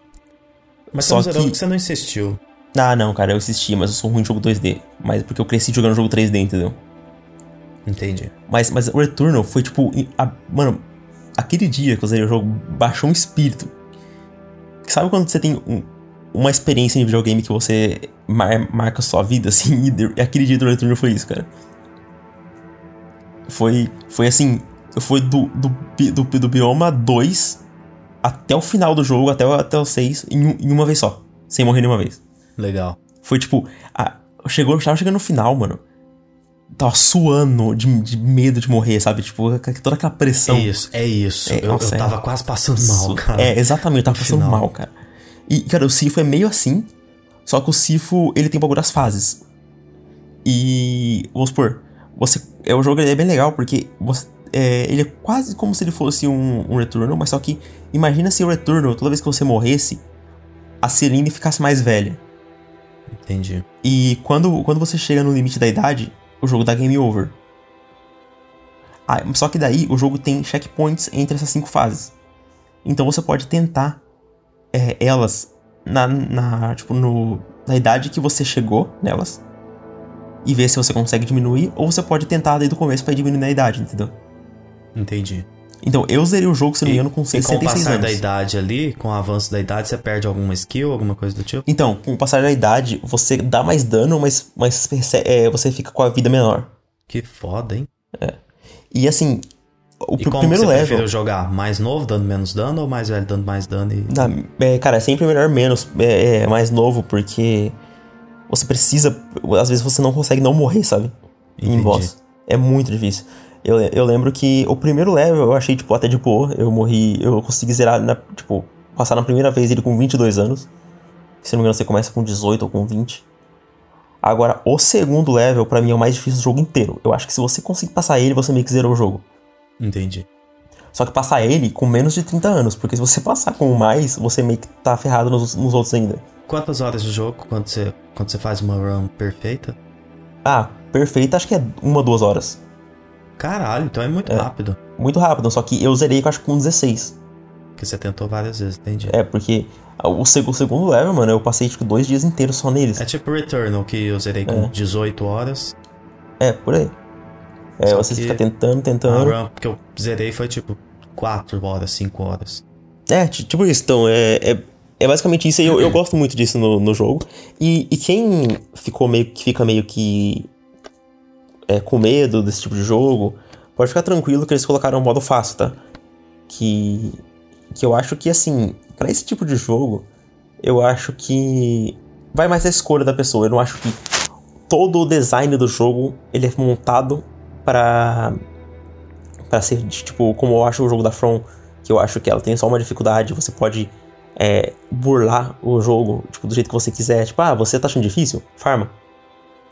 Mas Só que... que você não insistiu. Ah, não, cara, eu assisti, mas eu sou ruim em jogo 2D. Mas porque eu cresci jogando jogo 3D, entendeu? Entendi. Mas, mas o Returnal foi tipo. A, mano, aquele dia que eu usei o jogo baixou um espírito. Sabe quando você tem um, uma experiência em videogame que você mar, marca sua vida, assim? E aquele dia do Returnal foi isso, cara. Foi, foi assim. Foi do, do, do, do bioma 2 até o final do jogo, até, até o 6, em, em uma vez só. Sem morrer nenhuma vez. Legal. Foi tipo. A, chegou, tava chegando no final, mano. Tava suando de, de medo de morrer, sabe? Tipo, toda aquela pressão. É isso, é isso. É, eu, nossa, eu tava é, quase passando mal, cara. É, exatamente, eu tava passando final. mal, cara. E, cara, o Sifo é meio assim. Só que o Sifo, ele tem um bagulho das fases. E. Vamos supor. Você, é, o jogo é bem legal porque você, é, ele é quase como se ele fosse um, um Returnal, mas só que imagina se o Returnal, toda vez que você morresse, a Celine ficasse mais velha. Entendi. E quando, quando você chega no limite da idade, o jogo dá game over. Ah, só que daí o jogo tem checkpoints entre essas cinco fases. Então você pode tentar é, elas na, na, tipo, no, na idade que você chegou nelas. E ver se você consegue diminuir. Ou você pode tentar desde o começo para diminuir a idade, entendeu? Entendi. Então, eu zerei o jogo, se não me engano, com 66 anos. E com o passar anos. da idade ali, com o avanço da idade, você perde alguma skill, alguma coisa do tipo? Então, com o passar da idade, você dá mais dano, mas, mas é, você fica com a vida menor. Que foda, hein? É. E assim, o e como primeiro você level. prefere jogar mais novo, dando menos dano, ou mais velho, dando mais dano? E... Na, é, cara, é sempre melhor menos, é, é, mais novo, porque você precisa. Às vezes você não consegue não morrer, sabe? Entendi. Em boss. É muito difícil. Eu, eu lembro que o primeiro level eu achei, tipo, até de boa. Eu morri. Eu consegui zerar, na, tipo, passar na primeira vez ele com 22 anos. Se não me engano, você começa com 18 ou com 20. Agora, o segundo level, para mim, é o mais difícil do jogo inteiro. Eu acho que se você conseguir passar ele, você meio que zerou o jogo. Entendi. Só que passar ele com menos de 30 anos, porque se você passar com mais, você meio que tá ferrado nos, nos outros ainda. Quantas horas de jogo quando você, quando você faz uma run perfeita? Ah, perfeita acho que é uma, duas horas. Caralho, então é muito É. rápido. Muito rápido, só que eu zerei, eu acho, com 16. Que você tentou várias vezes, entendi. É, porque o, seg- o segundo level, mano, eu passei, tipo, dois dias inteiros só neles. É tipo Returnal, que eu zerei com É. 18 horas. É, por aí. É, Só você que fica tentando, A tentando. run que eu zerei foi tipo 4 horas, 5 horas. É, ti- tipo isso, então, é, é, é basicamente isso, eu, eu <clears throat> gosto muito disso no, no jogo. E, e quem ficou meio que fica meio que é, com medo desse tipo de jogo, pode ficar tranquilo que eles colocaram um modo fácil, tá? Que, que eu acho que, assim, pra esse tipo de jogo, eu acho que vai mais da escolha da pessoa. Eu não acho que todo o design do jogo ele é montado pra para ser tipo como eu acho o jogo da From, que eu acho que ela tem só uma dificuldade, você pode é, burlar o jogo tipo do jeito que você quiser. Tipo, ah, você tá achando difícil? Farma.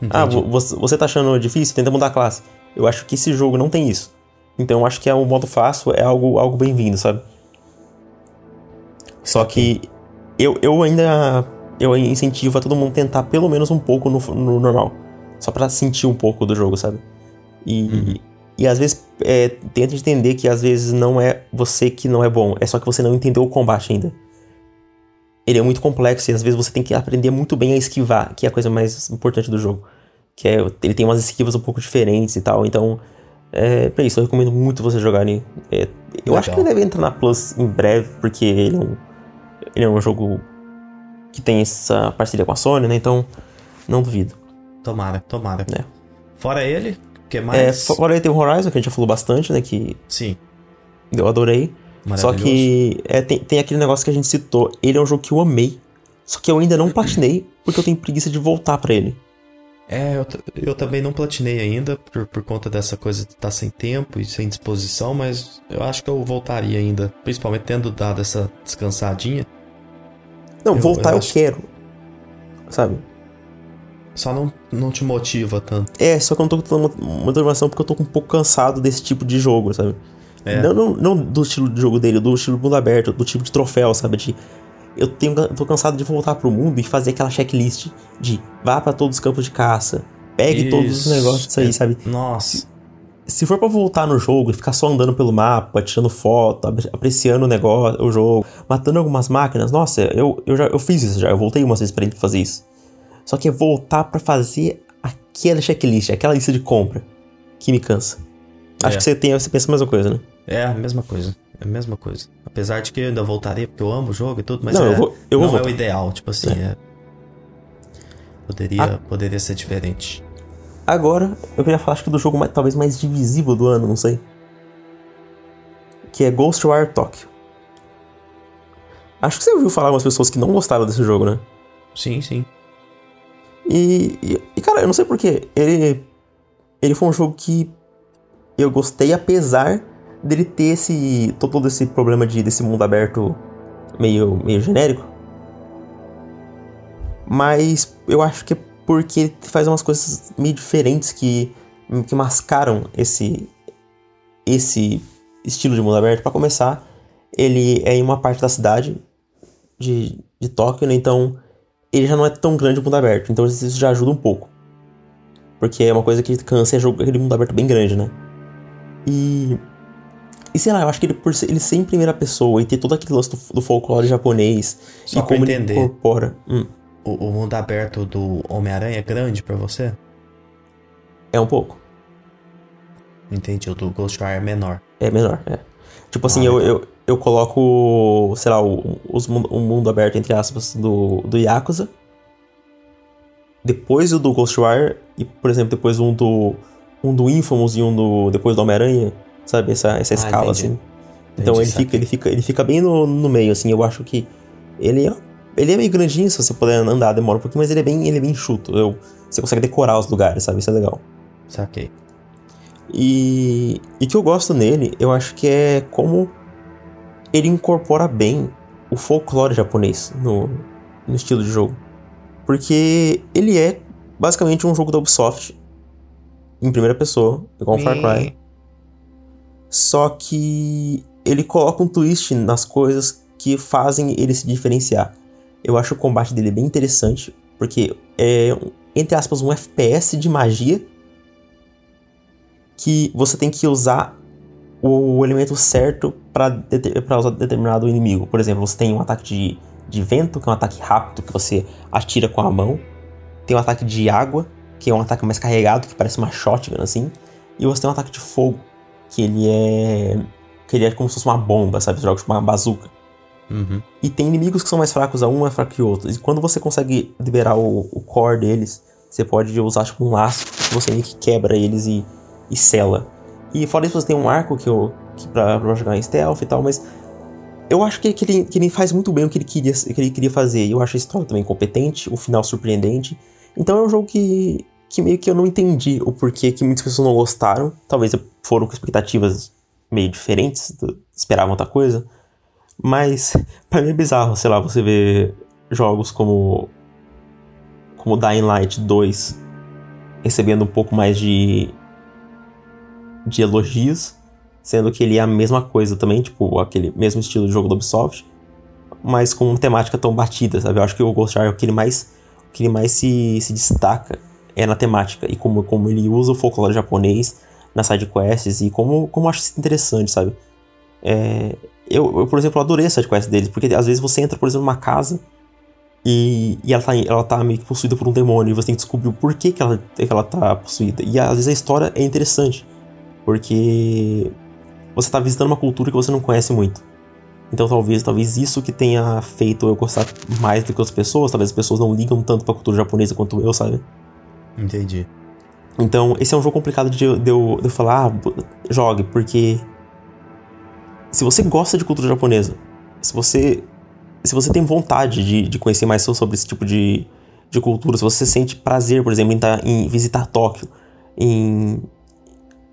Ah, Entendi. vo- você, você tá achando difícil? Tenta mudar a classe. Eu acho que esse jogo não tem isso. Então eu acho que é um modo fácil, é algo, algo bem-vindo, sabe? Só que eu, eu ainda eu incentivo a todo mundo tentar pelo menos um pouco no, no normal. Só pra sentir um pouco do jogo, sabe? E, Uhum. e às vezes é, tenta entender que às vezes não é você que não é bom, é só que você não entendeu o combate ainda. Ele é muito complexo e às vezes você tem que aprender muito bem a esquivar, que é a coisa mais importante do jogo. Que é, ele tem umas esquivas um pouco diferentes e tal, então é pra isso, eu recomendo muito você jogarem. É, eu acho que Legal. ele deve entrar na Plus em breve, porque ele é um, ele é um jogo que tem essa parceria com a Sony, né? Então, não duvido. Tomara, tomara. É. Fora ele, o que É, mais? fora aí tem o Horizon, que a gente já falou bastante, né? Que Sim, eu adorei. Só que é, tem, tem aquele negócio que a gente citou. Ele é um jogo que eu amei. Só que eu ainda não platinei, porque eu tenho preguiça de voltar pra ele. É, eu, eu também não platinei ainda, por, por conta dessa coisa de estar sem tempo e sem disposição, mas eu acho que eu voltaria ainda, principalmente tendo dado essa descansadinha. Não, Eu- voltar eu eu, quero. Sabe? Só não, não te motiva tanto. É, só que eu não tô com uma motivação porque eu tô um pouco cansado desse tipo de jogo, sabe? É. Não, não, não do estilo de jogo dele, do estilo mundo aberto, do tipo de troféu, sabe? De eu tenho, eu tô cansado de voltar pro mundo e fazer aquela checklist de vá pra todos os campos de caça, pegue todos os Isso. negócios aí, É. sabe? Nossa, Se for pra voltar no jogo e ficar só andando pelo mapa, tirando foto, apre- apreciando o negócio, o jogo, matando algumas máquinas, nossa, eu, eu já eu fiz isso já, eu voltei umas vezes pra ele fazer isso. Só que é voltar pra fazer aquela checklist, aquela lista de compra que me cansa. Acho É. que você tem, você pensa a mesma coisa, né? é a mesma coisa. É a mesma coisa. Apesar de que eu ainda voltaria, porque eu amo o jogo e tudo, mas Não, é, eu vou- eu vou não é voltar. o ideal, tipo assim, é. Poderia, Ah. poderia ser diferente. Agora, eu queria falar acho que do jogo mais- talvez mais divisível do ano, não sei. Que é Ghostwire Tokyo. Acho que você ouviu falar umas pessoas que não gostaram desse jogo, né? Sim, sim. E, e, e, cara, eu não sei porquê. Ele, ele foi um jogo que eu gostei, apesar dele ter esse. todo esse problema de, desse mundo aberto meio, meio genérico. Mas eu acho que é porque ele faz umas coisas meio diferentes que, que mascaram esse, esse estilo de mundo aberto. Pra começar, ele é em uma parte da cidade de, de Tóquio, né? Então ele já não é tão grande o mundo aberto. Então isso já ajuda um pouco. Porque é uma coisa que cansa é aquele mundo aberto bem grande, né? E. E sei lá, eu acho que ele, por ser, ele ser em primeira pessoa e ter todo aquele lance do, do folclore japonês Só e como ele entender. incorpora. Hum, O, o mundo aberto do Homem-Aranha é grande pra você? é um pouco. Entendi, o do Ghostwire é menor. É menor, é. Tipo assim, Ah, eu, eu, eu coloco, sei lá, o, os, o mundo aberto, entre aspas, do, do Yakuza. Depois o do Ghostwire. E, por exemplo, depois um do. Um do Infamous e um do. Depois do Homem-Aranha. Sabe? Essa, essa Ah, escala, entendi. assim. Então Entendi, ele fica, ele, fica, ele fica bem no, no meio, assim. Eu acho que. Ele é, ele é meio grandinho, se você puder andar, demora um pouquinho, mas ele é bem, ele é bem enxuto. Eu, você consegue decorar os lugares, sabe? Isso é legal. Saquei. E e que eu gosto nele, eu acho que é como ele incorpora bem o folclore japonês no, no estilo de jogo. Porque ele é basicamente um jogo da Ubisoft em primeira pessoa, igual um Far Cry. Só que ele coloca um twist nas coisas que fazem ele se diferenciar. Eu acho o combate dele bem interessante, porque é, entre aspas, um FPS de magia que você tem que usar o elemento certo para usar determinado inimigo. Por exemplo, você tem um ataque de, de vento, que é um ataque rápido que você atira com a mão. Tem um ataque de água, que é um ataque mais carregado, que parece uma shotgun assim. E você tem um ataque de fogo, que ele é. que ele é como se fosse uma bomba, sabe? Você joga tipo uma bazuca. Uhum. E tem inimigos que são mais fracos a um, mais fraco que outro. E quando você consegue liberar o, o core deles, você pode usar tipo um laço que você meio que quebra eles e, e sela. E fora isso, você tem um arco que, eu, que pra, pra jogar em stealth e tal, mas eu acho que, que, ele, que ele faz muito bem o que ele queria, que ele queria fazer. Eu acho a história também competente, o final surpreendente. Então é um jogo que, que meio que eu não entendi o porquê que muitas pessoas não gostaram. Talvez foram com expectativas meio diferentes, esperavam outra coisa. Mas <laughs> para mim é bizarro, sei lá, você vê jogos como como Dying Light 2 recebendo um pouco mais de de elogios, sendo que ele é a mesma coisa também, tipo, aquele mesmo estilo de jogo do Ubisoft, mas com uma temática tão batida, sabe? Eu acho que o Ghost Recon, o que ele mais, o que ele mais se, se destaca é na temática e como, como ele usa o folclore japonês nas sidequests e como, como eu acho isso interessante, sabe? É, eu, eu, por exemplo, adorei a sidequest deles, porque às vezes você entra, por exemplo, numa casa e, e ela, tá, ela tá meio que possuída por um demônio e você tem que descobrir o porquê que ela, que ela tá possuída. E às vezes a história é interessante. Porque você está visitando uma cultura que você não conhece muito. Então talvez, talvez isso que tenha feito eu gostar mais do que outras pessoas, talvez as pessoas não ligam tanto pra cultura japonesa quanto eu, sabe? Entendi. Então, esse é um jogo complicado de, de, eu, de eu falar, ah, jogue, porque se você gosta de cultura japonesa, se você se você tem vontade de, de conhecer mais sobre esse tipo de, de cultura, se você sente prazer, por exemplo, em, tá, em visitar Tóquio, em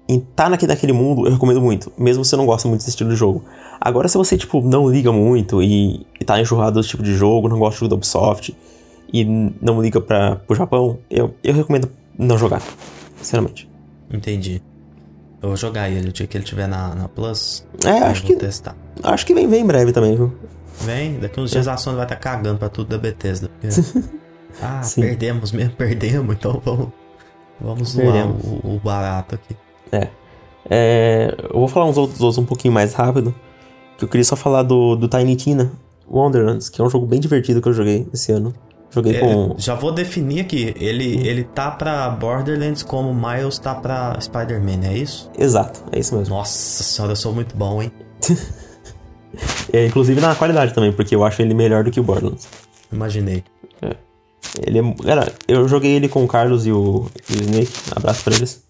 em tá naquele, naquele mundo, eu recomendo muito, mesmo se você não gosta muito desse estilo de jogo. Agora, se você, tipo, não liga muito e, e tá enxurrado desse tipo de jogo, não gosta da Ubisoft e não liga pra, pro Japão, eu, eu recomendo não jogar, sinceramente. Entendi. Eu vou jogar ele o dia que ele tiver na, na Plus. É, acho que. testar. Acho que vem, vem em breve também, viu? Vem, daqui uns dias é. a Sony vai estar tá cagando pra tudo da Bethesda. Porque... <laughs> ah, Sim. perdemos mesmo, <laughs> perdemos, então vamos, vamos zoar o, o barato aqui. É. é. Eu vou falar uns outros, outros um pouquinho mais rápido. Que eu queria só falar do, do Tiny Tina Wonderlands, que é um jogo bem divertido que eu joguei esse ano. Joguei é, com. Já vou definir aqui. Ele, hum. ele tá pra Borderlands como Miles tá pra Spider-Man, é isso? Exato, é isso mesmo. Nossa senhora, eu sou muito bom, hein? <laughs> é, inclusive na qualidade também, porque eu acho ele melhor do que o Borderlands. Imaginei. É. Ele é. Cara, eu joguei ele com o Carlos e o, e o Snake. Abraço pra eles.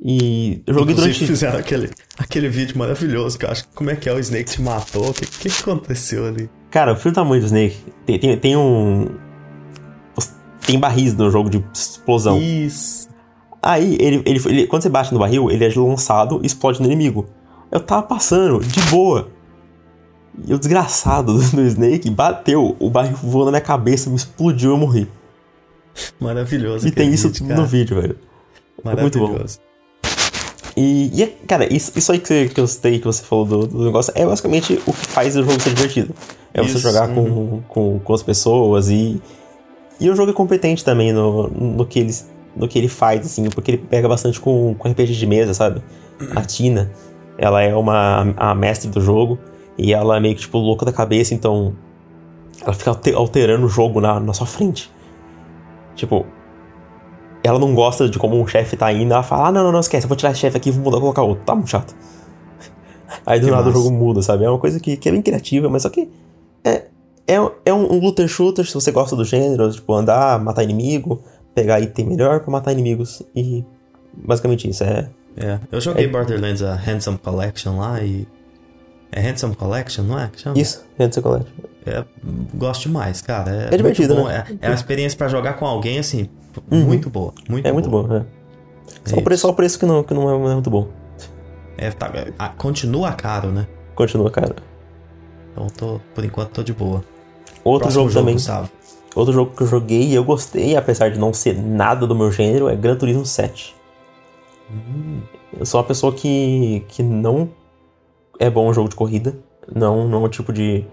E eu joguei Inclusive, durante. fizeram aquele, aquele vídeo maravilhoso que eu acho. Como é que é? O Snake te matou? O que, que, que aconteceu ali? Cara, o filho do tamanho do Snake. Tem, tem, tem um. Tem barris no jogo de explosão. Isso. Aí, ele, ele, ele, quando você bate no barril, ele é lançado e explode no inimigo. Eu tava passando, de boa. E o desgraçado do, <laughs> do Snake bateu, o barril voou na minha cabeça, me explodiu e eu morri. Maravilhoso. E tem isso vídeo, no vídeo, velho. Maravilhoso. É muito bom. E, e, cara, isso, isso aí que, que eu citei, que você falou do, do, negócio, é basicamente o que faz o jogo ser divertido. É isso, você jogar uhum. com, com, com as pessoas e. E o jogo é competente também no, no, que, ele, no que ele faz, assim, porque ele pega bastante com, com RPG de mesa, sabe? A Tina, ela é uma a mestre do jogo e ela é meio que, tipo, louca da cabeça, então ela fica alterando o jogo na, na sua frente. Tipo, ela não gosta de como um chefe tá indo, ela fala, ah, não, não, não, esquece, eu vou tirar esse chefe aqui vou mudar, colocar outro. Tá muito chato. <laughs> Aí do que nada massa. o jogo muda, sabe? É uma coisa que, que é bem criativa, mas só que é, é, é um, um looter shooter, se você gosta do gênero, tipo, andar, matar inimigo, pegar item melhor pra matar inimigos. E basicamente isso, é... É, eu joguei é, Borderlands a Handsome Collection lá e... É Handsome Collection, não é? Isso, Handsome Collection. É, gosto demais, cara. É, é divertido, né? É, é uma experiência para jogar com alguém, assim, uhum. muito boa. Muito é muito bom, é. Só, o preço, só o preço que não, que não, é, é muito bom. É, tá, é, continua caro, né? Continua caro. Então, tô, por enquanto, tô de boa. Outro Próximo jogo, jogo também. Gustavo. Outro jogo que eu joguei e eu gostei, apesar de não ser nada do meu gênero, é Gran Turismo 7. Hum. Eu sou uma pessoa que, que não é bom jogo de corrida. Não, não é o tipo de,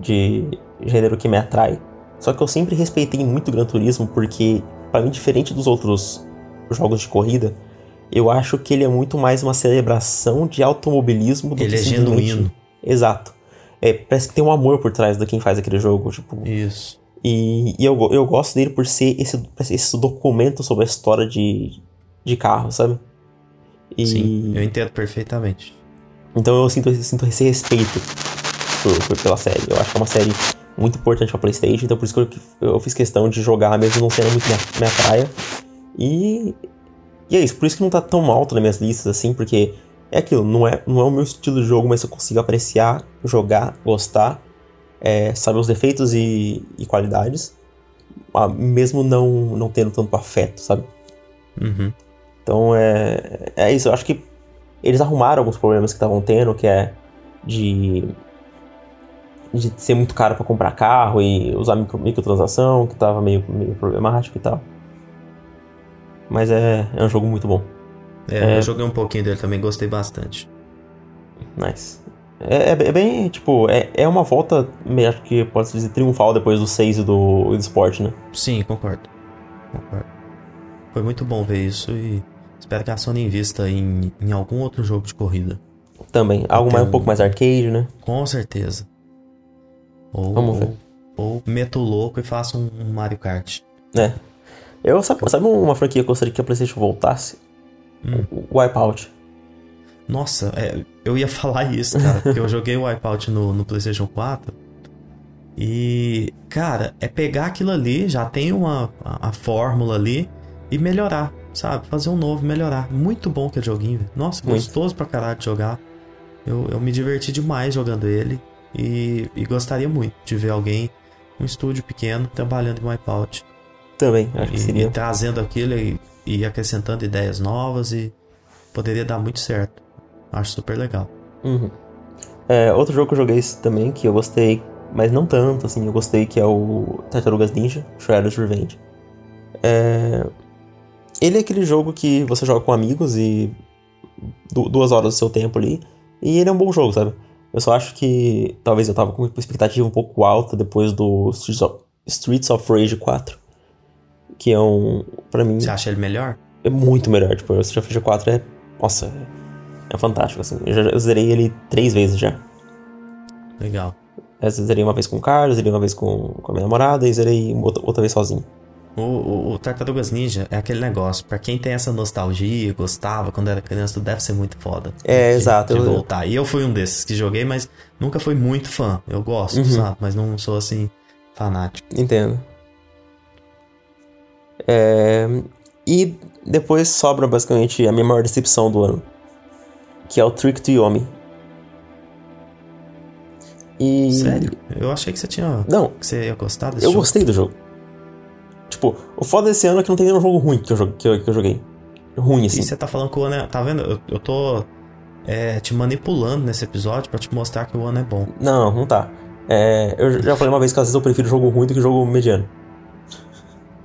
de gênero que me atrai. Só que eu sempre respeitei muito o Gran Turismo porque, para mim, diferente dos outros jogos de corrida, Eu acho que ele é muito mais uma celebração de automobilismo do Ele que é simplesmente- genuíno. Exato. É, parece que tem um amor por trás de quem faz aquele jogo, tipo... Isso. E, e eu, eu gosto dele por ser esse, esse documento sobre a história de, de carro, sabe? E, Sim, eu entendo perfeitamente. Então eu sinto, sinto esse respeito por- por- pela série. Eu acho que é uma série muito importante pra Playstation, então por isso que eu, eu fiz questão de jogar, mesmo não sendo muito minha, minha praia. E, e é isso, por isso que não tá tão alto nas minhas listas, assim, porque é aquilo, não é, não é o meu estilo de jogo, mas eu consigo apreciar, jogar, gostar, é, saber os defeitos e, e qualidades, mesmo não, não tendo tanto afeto, sabe? Uhum. Então é, é isso, eu acho que eles arrumaram alguns problemas que estavam tendo, que é de, de ser muito caro pra comprar carro e usar micro, microtransação, que tava meio, meio problemático e tal. Mas é, é um jogo muito bom. É, É. eu joguei um pouquinho dele também, gostei bastante. Nice. É, é- é bem, tipo, é, é uma volta, meio, acho que pode se dizer, triunfal depois do 6 e do, do Sport, né? Sim, concordo. Concordo. Foi muito bom ver isso e espero que a Sony invista em, em algum outro jogo de corrida. Também. Algo mais, um Então- pouco mais arcade, né? Com certeza. Ou, Vamos ver. Ou, ou meto o louco e faço um, um Mario Kart. É. Eu, sabe, sabe uma franquia que eu gostaria que a PlayStation voltasse? Hum. O Wipeout. Nossa, é, eu ia <laughs> falar isso, cara, porque eu joguei o Wipeout no, no PlayStation 4. E, cara, é pegar aquilo ali, já tem uma a, a fórmula ali e melhorar, sabe? Fazer um novo, melhorar. Muito bom aquele joguinho, velho. Nossa, Muito. gostoso pra caralho de jogar. Eu, eu me diverti demais jogando ele e, e gostaria muito de ver alguém, um estúdio pequeno, trabalhando em Wipeout. Também, acho que E, seria. e trazendo aquilo e, e acrescentando ideias novas e poderia dar muito certo. Acho super legal. Uhum. É, outro jogo que eu joguei também, que eu gostei, mas não tanto, assim, eu gostei, que é o Tartarugas Ninja, Shredder's Revenge. É, Ele é aquele jogo que você joga com amigos e du- duas horas do seu tempo ali, e ele é um bom jogo, sabe? Eu só acho que talvez eu tava com uma expectativa um pouco alta depois do Streets of, Streets of Rage 4, que é um, pra mim, Você acha ele melhor? é muito melhor. Tipo, o Rage 4 é. Nossa, é, é fantástico, assim. Eu, já, eu zerei ele três vezes já. Legal. Eu zerei uma vez com o Carlos, zerei uma vez com, com a minha namorada e zerei outra, outra vez sozinho. O, o, o Tartarugas Ninja é aquele negócio. Pra quem tem essa nostalgia, gostava quando era criança, deve ser muito foda. É, de, exato. De voltar. E eu fui um desses que joguei, mas nunca fui muito fã. Eu gosto, Uhum. sabe? Mas não sou assim, fanático. Entendo. É, e depois sobra basicamente a minha maior decepção do ano. Que é o Trick to Yomi. E. Sério? Eu achei que você tinha. Não, Que você ia gostar desse eu jogo. gostei do jogo. Tipo, o foda desse ano é que não tem nenhum jogo ruim que eu, que eu, que eu joguei. Ruim, assim. E você tá falando que o ano é. Tá vendo? Eu, eu tô é, te manipulando nesse episódio pra te mostrar que o ano é bom. Não, não tá. É, eu já falei uma vez que às vezes eu prefiro jogo ruim do que jogo mediano.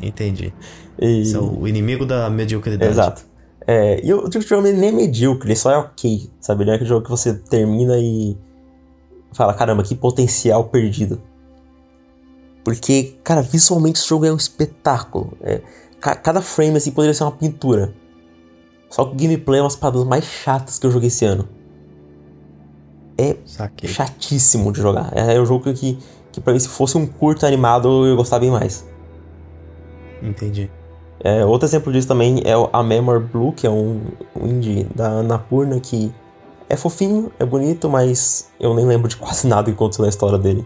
Entendi. E... É o inimigo da mediocridade. Exato. É, e o Trick Yomi nem é medíocre, ele só é ok, sabe? Ele é aquele jogo que você termina e fala, caramba, que potencial perdido. Porque, cara, visualmente esse jogo é um espetáculo. É, ca- cada frame, assim, poderia ser uma pintura. Só que o gameplay é umas paradas mais chatas que eu joguei esse ano. É Saquei. chatíssimo de jogar. É, é um jogo que, que pra mim, se fosse um curto animado, eu gostava bem mais. Entendi. É, outro exemplo disso também é A Memory Blue, que é um, um indie da Anapurna que é fofinho, é bonito, mas eu nem lembro de quase <laughs> nada que aconteceu na história dele.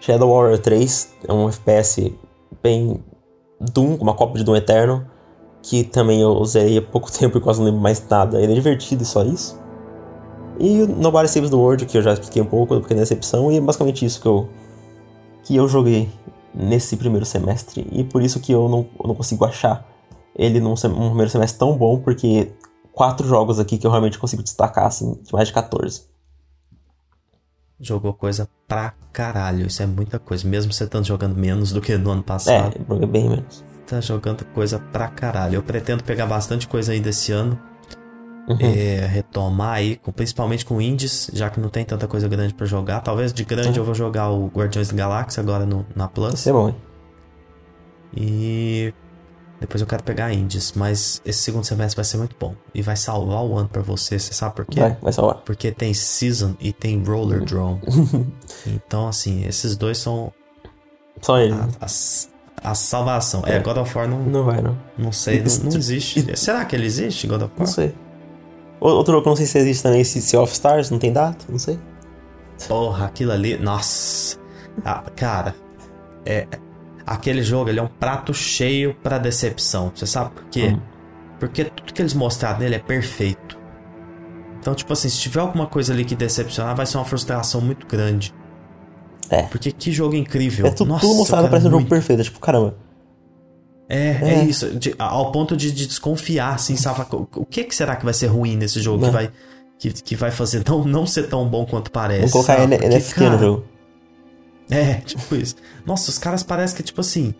Shadow Warrior 3 é um FPS bem Doom, uma cópia de Doom Eterno, que também eu usei há pouco <laughs> tempo e quase não lembro mais nada. Ele é divertido e só isso. E Nobody Saves the World, que eu já expliquei um pouco, porque decepção, e é basicamente isso que eu, que eu joguei nesse primeiro semestre e por isso que eu não, eu não consigo achar ele num um primeiro semestre tão bom, porque quatro jogos aqui que eu realmente consigo destacar, assim, de mais de 14. Jogou coisa pra caralho. Isso é muita coisa. Mesmo você estando jogando menos do que no ano É, passado. joguei bem menos. Tá jogando coisa pra caralho. Eu pretendo pegar bastante coisa ainda esse ano. Uhum. É, retomar aí, principalmente com indies, já que não tem tanta coisa grande pra jogar. Talvez de grande Uhum. eu vou jogar o Guardiões da Galáxia agora no, na Plus. Isso é bom, hein? E Depois eu quero pegar indies, mas esse segundo semestre vai ser muito bom. E vai salvar o ano pra você, você sabe por quê? Vai, vai salvar. Porque tem Season e tem Roller Drone. <laughs> então, assim, esses dois são Só ele. a, a, a salvação. É, É. God of War não, Não vai, não. não sei, não, não <laughs> existe. Será que ele existe, God of Não War? sei. Outro que eu não sei se existe também, esse Sea of Stars, não tem data? Não sei. Porra, aquilo ali, nossa. Ah, cara, é aquele jogo, ele é um prato cheio pra decepção. Você sabe por quê? Hum. Porque tudo que eles mostraram nele é perfeito. Então, tipo assim, se tiver alguma coisa ali que decepcionar, vai ser uma frustração muito grande. É. Porque que jogo incrível. É tu- Nossa, tudo mostrado parece um jogo perfeito. é Tipo, caramba. É, é, É. isso. de- ao ponto de, de desconfiar, assim, sabe? O, que, que será que vai ser ruim nesse jogo? Que vai, que, que vai fazer não, não ser tão bom quanto parece. Vamos colocar sabe? N- Porque, NFT cara, no jogo. É, tipo isso. Nossa, os caras parecem que, tipo assim,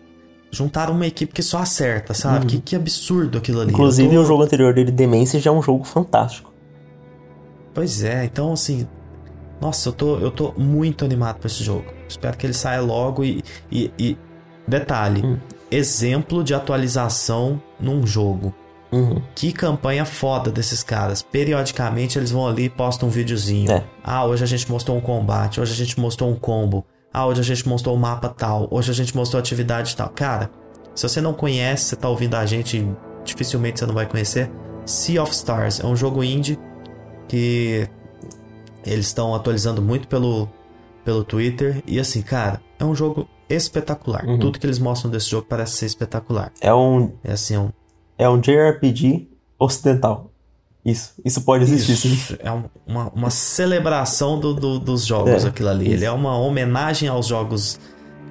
juntaram uma equipe que só acerta, sabe? Que, que absurdo aquilo ali. Uhum. Inclusive, tô- o jogo anterior dele, Demência, já é um jogo fantástico. Pois é, então assim. Nossa, eu tô, eu tô muito animado pra esse jogo. Espero que ele saia logo e. e, e- detalhe: Hum. Exemplo de atualização num jogo. Uhum. Que campanha foda desses caras. Periodicamente eles vão ali e postam um videozinho. É. Ah, hoje a gente mostrou um combate, hoje a gente mostrou um combo. Ah, hoje a gente mostrou um mapa tal, hoje a gente mostrou atividade tal. Cara, se você não conhece, você tá ouvindo a gente, dificilmente você não vai conhecer. Sea of Stars é um jogo indie que eles estão atualizando muito pelo, pelo Twitter. E assim, cara, é um jogo espetacular. Uhum. Tudo que eles mostram desse jogo parece ser espetacular. É um, É assim, é um, é um JRPG ocidental. Isso. Isso pode existir, sim. Isso, é um- uma, uma celebração do, do- dos jogos, É, aquilo ali. isso. Ele é uma homenagem aos jogos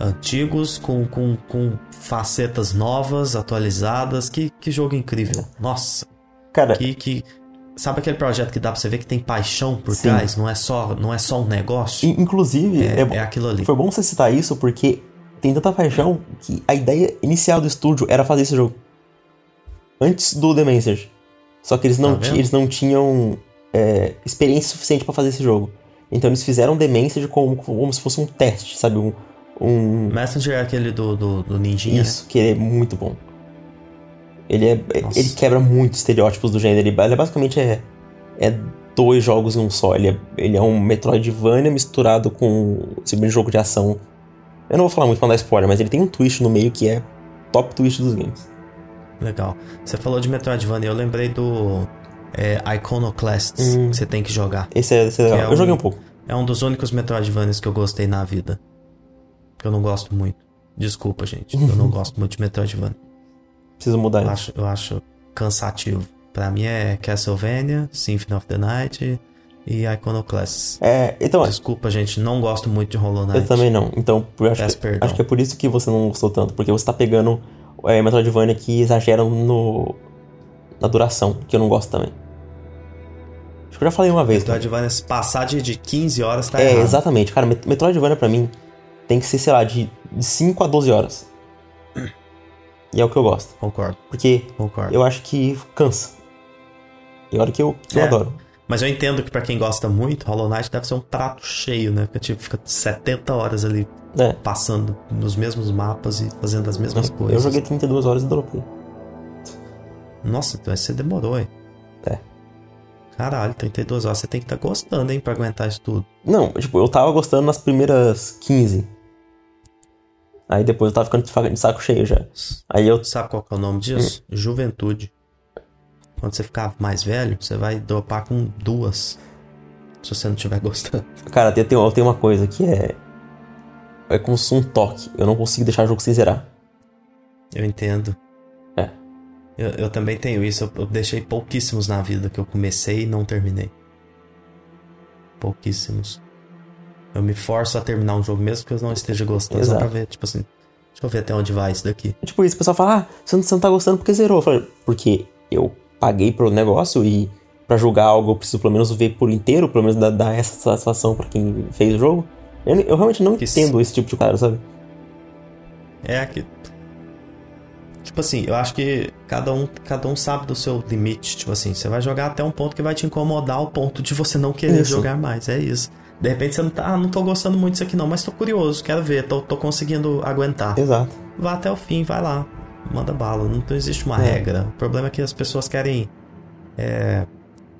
antigos, com, com, com facetas novas, atualizadas. Que, que jogo incrível. Nossa, Cara, que, que. Sabe aquele projeto que dá pra você ver que tem paixão por Sim. trás? Não é só, não é só um negócio? in- inclusive, É, é, é aquilo ali. foi bom você citar isso porque tem tanta paixão que a ideia inicial do estúdio era fazer esse jogo. Antes do The Message. Só que eles não, Tá eles não tinham é, experiência suficiente pra fazer esse jogo. Então eles fizeram The Message como, como se fosse um teste, sabe? Um, um, Messenger é aquele do, do, do Ninjinha. Isso, que é muito bom. Ele, é, Nossa. ele quebra muitos estereótipos do gênero. Ele, ele basicamente é, é dois jogos em um só. Ele é, ele é um Metroidvania misturado com um jogo de ação. Eu não vou falar muito pra dar spoiler, mas ele tem um twist no meio que é top twist dos games. Legal. Você falou de Metroidvania, eu lembrei do é, Iconoclasts Hum. que você tem que jogar. Esse é, esse é legal. é Eu joguei um- um pouco. É um dos únicos Metroidvanias que eu gostei na vida. Que eu não gosto muito. Desculpa, gente. Eu não <laughs> gosto muito de Metroidvania. Preciso mudar Eu isso. acho, eu acho cansativo. Pra mim é Castlevania, Symphony of the Night e Iconoclasts. É, então, Desculpa, gente. Não gosto muito de Hollow Knight. eu também não. Então, acho, Peço que, perdão. acho que é por isso que você não gostou tanto. Porque você tá pegando é, Metroidvania que exageram no, na duração, que eu não gosto também. Acho que eu já falei uma vez. né? Metroidvania, se passar de, de 15 horas, tá É, errado. exatamente. Cara, Met- Metroidvania pra mim tem que ser, sei lá, de, de 5 a 12 horas. E é o que eu gosto. Concordo, Porque concordo. eu acho que cansa. E olha que eu, que eu É. adoro. Mas eu entendo que pra quem gosta muito, Hollow Knight deve ser um prato cheio, né? Porque tipo, fica 70 horas ali É. passando nos mesmos mapas e fazendo as mesmas Eu coisas. joguei 32 horas e dropei. Nossa, então você demorou, hein? É. Caralho, 32 horas. Você tem que estar gostando, hein, pra aguentar isso tudo. Não, tipo, eu tava gostando nas primeiras 15. Aí depois eu tava ficando de saco cheio já. Aí eu. Sabe qual que é o nome disso? Hum. Juventude. Quando você ficar mais velho, você vai dropar com duas. Se você não estiver <laughs> gostando. Cara, eu tenho, eu tenho uma coisa que é. É como se um toque. Eu não consigo deixar o jogo sem zerar. Eu entendo. É. Eu, eu também tenho isso. Eu, eu deixei pouquíssimos na vida que eu comecei e não terminei. Pouquíssimos. Eu me forço a terminar um jogo mesmo que eu não esteja gostando. Só Exato. pra ver, tipo assim. Deixa eu ver até onde vai isso daqui. Tipo isso, o pessoal fala, ah, você não, você não tá gostando porque zerou. Eu falei, porque eu paguei pro negócio e pra jogar algo eu preciso pelo menos ver por inteiro, pelo menos dar, dar essa satisfação pra quem fez o jogo. Eu, eu realmente não entendo esse tipo de cara, sabe? É que. Tipo assim, eu acho que cada um, cada um sabe do seu limite. Tipo assim, você vai jogar até um ponto que vai te incomodar ao ponto de você não querer Isso. jogar mais. É isso. De repente você não tá, ah, não tô gostando muito disso aqui não, mas tô curioso, quero ver, tô, tô conseguindo aguentar. Exato. Vá até o fim, vai lá. manda bala. Não, não existe uma É. regra. O problema é que as pessoas querem é,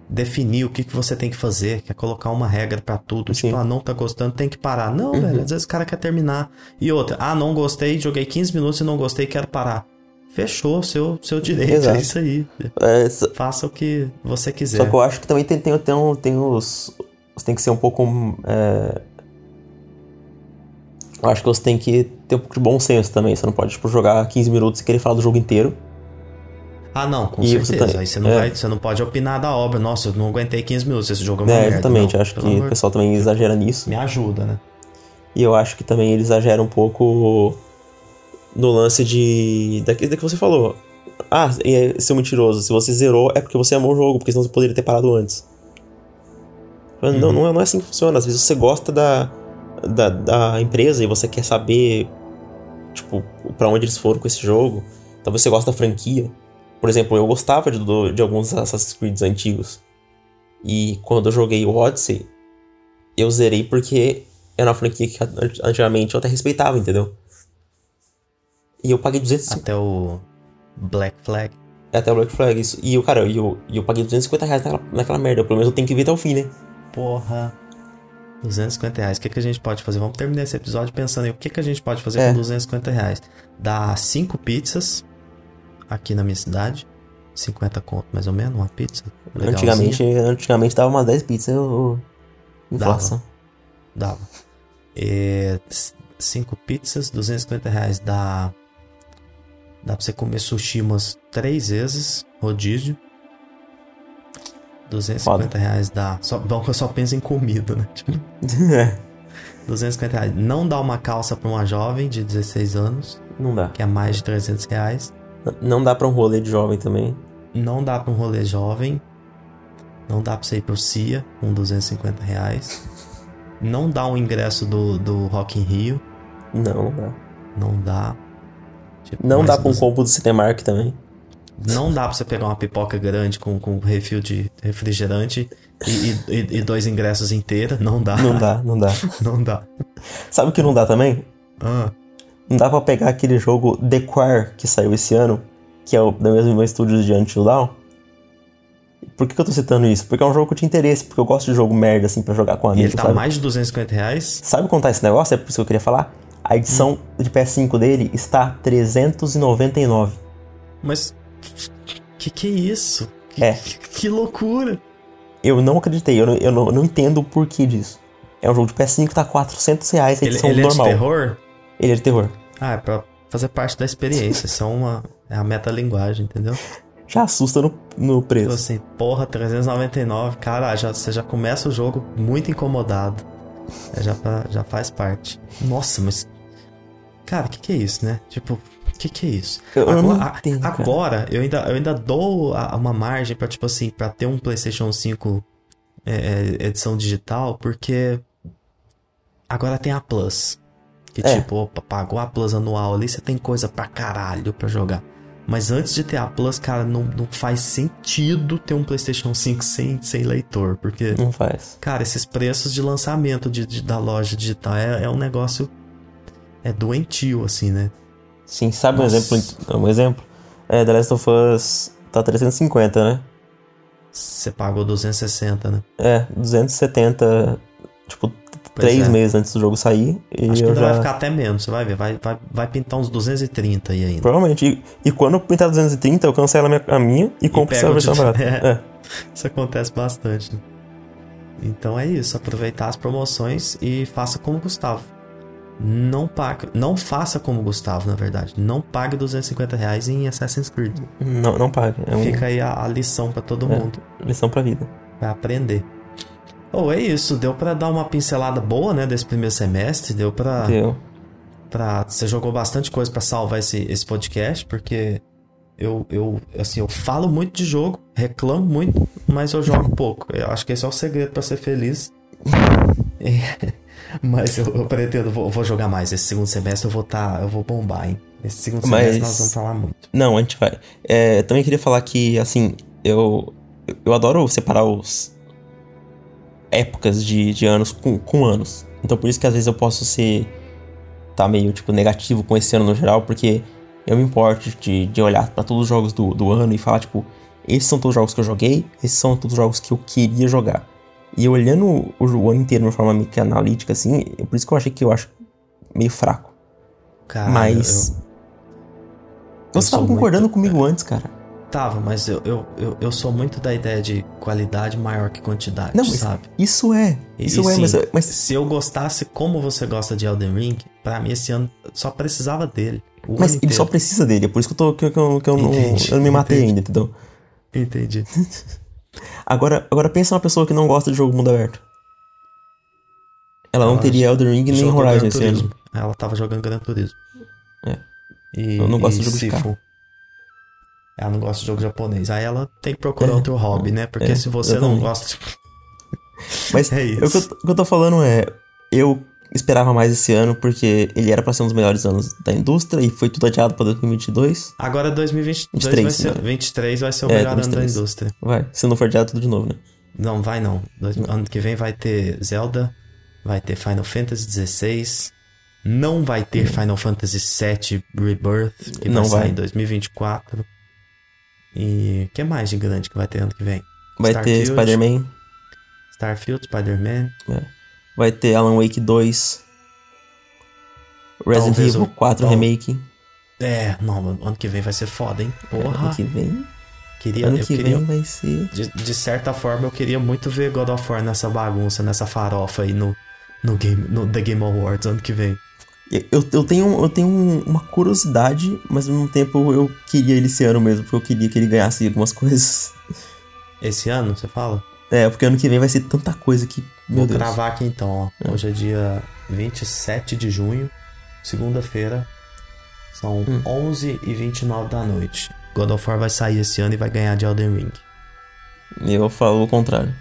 definir o que, que você tem que fazer, quer colocar uma regra pra tudo. Sim. Tipo, ah, não tá gostando, tem que parar. Não, Uhum. velho, às vezes o cara quer terminar. E outra, ah, não gostei, joguei 15 minutos e não gostei, quero parar. Fechou, seu, seu direito, Exato. é isso aí. É, Faça o que você quiser. só que eu acho que também tem, tem, tem, um- tem os. Você tem que ser um pouco. é, Eu acho que você tem que ter um pouco de bom senso também. Você não pode, tipo, jogar 15 minutos e querer falar do jogo inteiro. Ah, não, com E você certeza. tá- Aí você não, é. vai, você não pode opinar da obra. Nossa, eu não aguentei 15 minutos, esse jogo é uma É, merda. exatamente. Não, acho que amor o pessoal também exagera nisso. Me ajuda, né? E eu acho que também ele exagera um pouco no lance de. daquilo que você falou. Ah, é seu mentiroso. Se você zerou é porque você amou o jogo, porque senão você poderia ter parado antes. Não, Uhum. não, é, não é assim que funciona. Às vezes você gosta da, da, da empresa e você quer saber, tipo, pra onde eles foram com esse jogo. Talvez você gosta da franquia. Por exemplo, eu gostava de, de alguns Assassin's Creed antigos. E quando eu joguei o Odyssey, eu zerei porque era uma franquia que an- antigamente eu até respeitava, entendeu? E eu paguei 250 Até o Black Flag. até o Black Flag, isso. E eu, cara, eu, eu paguei 250 reais naquela, naquela merda. Pelo menos eu tenho que ver até o fim, né? Porra. 250 reais. O que, que a gente pode fazer? Vamos terminar esse episódio pensando em o que, que a gente pode fazer É. com 250 reais. Dá 5 pizzas aqui na minha cidade. 50 conto, mais ou menos, uma pizza. Legalzinha. Antigamente, antigamente dava umas 10 pizzas. Eu. Inflação. Dava. 5 pizzas, 250 reais dá. Dá pra você comer sushi umas 3 vezes, rodízio. 250 reais dá. Só, bom que eu só penso em comida, né? Tipo, <laughs> É, 250 reais. Não dá uma calça pra uma jovem de 16 anos, não dá. que é mais de 300 reais. Não dá pra um rolê de jovem também. Não dá pra um rolê jovem. Não dá pra você ir pro CIA com 250 reais. Não dá um ingresso do, do Rock in Rio. Não, não dá. Não dá. Tipo, Não dá pra um combo do Cinemark também. Não dá pra você pegar uma pipoca grande com, com refil de refrigerante e, e- e- e dois ingressos inteiros. Não dá. Não dá, não dá. <laughs> Não dá. Sabe o que não dá também? Ah, Não dá pra pegar aquele jogo The Choir que saiu esse ano, que é o da mesma estúdio de Until Dawn. Por que, que eu tô citando isso? Porque é um jogo que eu tinha interesse, porque eu gosto de jogo merda, assim, pra jogar com e amigos, ele tá sabe? mais de 250 reais. Sabe tá esse negócio? É por isso que eu queria falar. A edição de PS5 dele está 399. Mas. Que que é isso? Que, É. que, que loucura! Eu não acreditei, eu não, eu não, não entendo o porquê disso. É um jogo de PS5 que tá 400 reais a Ele, edição ele é de normal. terror? Ele é de terror. Ah, é pra fazer parte da experiência. São uma. É a metalinguagem, entendeu? Já assusta no, no Tipo preço. assim, porra, 399, cara, já, você já começa o jogo muito incomodado. É, já, já faz parte. Nossa, mas. Cara, o que, que é isso, né? Tipo, que, que é isso? Eu- agora, agora eu, ainda, eu ainda dou uma margem pra, tipo assim, pra ter um PlayStation 5 é, é, edição digital, porque agora tem a Plus. Que É. tipo, opa, pagou a Plus anual ali, você tem coisa pra caralho pra jogar. Mas antes de ter a Plus, cara, não, não faz sentido ter um PlayStation 5 sem, sem leitor. Porque, Não faz. cara, esses preços de lançamento de, de- da loja digital é, é um negócio. É doentio, assim, né? Sim, sabe um Nossa. exemplo? Um exemplo? É, The Last of Us tá 350, né? Você pagou 260, né? É, 270, tipo, Pois três é. meses antes do jogo sair. E Acho que ainda já. vai ficar até menos, você vai ver. Vai, vai, vai pintar uns 230 aí ainda. Provavelmente. E, e quando eu pintar 230, eu cancelo a minha, a minha e compro pega essa o versão barata. <laughs> É. É. Isso acontece bastante. né? Então é isso, aproveitar as promoções e faça como o Gustavo. Não pague, não faça como o Gustavo, na verdade. Não pague 250 reais em Assassin's Creed. Não, não pague. É uma Fica aí a, a lição pra todo É. mundo. lição pra vida. Vai aprender. Oh, é isso. Deu pra dar uma pincelada boa, né, desse primeiro semestre. Deu pra, Deu. pra você jogou bastante coisa pra salvar esse, esse podcast, porque eu, eu, assim, eu falo muito de jogo, reclamo muito, mas eu jogo pouco. Eu acho que esse é o segredo pra ser feliz. <laughs> Mas eu, eu pretendo, vou, vou jogar mais. Esse segundo semestre eu vou tá, eu vou bombar, hein? Esse segundo Mas- semestre nós vamos falar muito. Não, a gente vai. É, também queria falar que, assim, eu, eu adoro separar os épocas de, de anos com, com anos. Então por isso que às vezes eu posso ser. tá meio, tipo, negativo com esse ano no geral, porque eu me importo de, de olhar para todos os jogos do, do ano e falar, tipo, esses são todos os jogos que eu joguei, esses são todos os jogos que eu queria jogar. E olhando o, o ano inteiro de uma forma meio que analítica, assim, é por isso que eu achei que eu acho meio fraco. Cara, Mas. eu- Você sou tava concordando muito- comigo antes, cara. Tava, mas eu, eu, eu, eu sou muito da ideia de qualidade maior que quantidade, Não, sabe? isso é. Isso e é, sim, mas, mas Se eu gostasse como você gosta de Elden Ring, pra mim esse ano só precisava dele. Mas ele só inteiro. precisa dele, é por isso que eu, tô, que, eu- que eu, que eu, não, Entendi, eu não me matei entendi. ainda, entendeu? Entendi. <laughs> Agora, agora pensa uma pessoa que não gosta de jogo mundo aberto. Ela não Ela teria Elden Ring nem Horizon esse ano. Ela tava jogando Gran Turismo. É. E, Eu não gosto de jogo de Sifu. carro. Ela não gosta de jogo japonês. Aí ela tem que procurar É. outro hobby, né? Porque É, se você não gosta de... Mas <laughs> É o, que eu, isso. o que eu tô falando é. Eu esperava mais esse ano porque ele era pra ser um dos melhores anos da indústria e foi tudo adiado pra 2022. Agora 2022 23, vai ser... né? 23 vai ser o É, melhor ano da 23. indústria. Vai, se não for adiado tudo de novo, né? Não, vai não. Dois- Ano que vem vai ter Zelda, vai ter Final Fantasy XVI, não vai ter Final Fantasy VII Rebirth, que Não vai sair vai. em 2024. E o que mais de grande que vai ter ano que vem? Vai ter Starfield. Spider-Man, Starfield, Spider-Man, vai ter Alan Wake 2, Resident Talvez Evil o- 4 tal- Remake. É, não, ano que vem vai ser foda, hein? Porra, Ano que vem, queria, ano eu que queria, vem vai ser. de, de certa forma, eu queria muito ver God of War nessa bagunça, nessa farofa aí no, no, game, no The Game Awards ano que vem. Eu, eu tenho, eu tenho um- uma curiosidade, mas ao mesmo tempo eu queria ele esse ano mesmo, porque eu queria que ele ganhasse algumas <laughs> coisas. Esse ano, você fala? É, porque ano que vem vai ser tanta coisa que. Meu Vou Deus. gravar aqui então, ó. Hoje é dia 27 de junho, segunda-feira. São Hum. 11 e 29 da noite. God of War vai sair esse ano e vai ganhar de Elden Ring. Eu falo o contrário.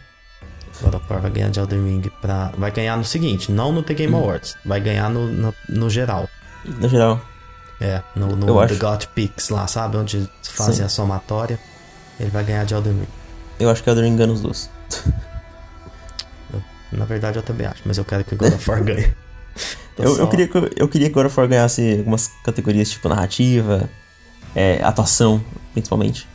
God of War vai ganhar de Elden Ring pra... Vai ganhar no seguinte, não no The Game Hum. Awards. Vai ganhar no, no, no geral. Na geral. É, no, no Eu The acho. God Picks lá, sabe? Onde fazem Sim. a somatória. Ele vai ganhar de Elden Ring. Eu acho que Elden Ring engana os dois. Na verdade eu também acho, mas eu quero que o God of War ganhe. Tô <laughs> Eu, eu, só- queria, que- eu queria que God of War ganhasse algumas categorias tipo narrativa, é, atuação, principalmente.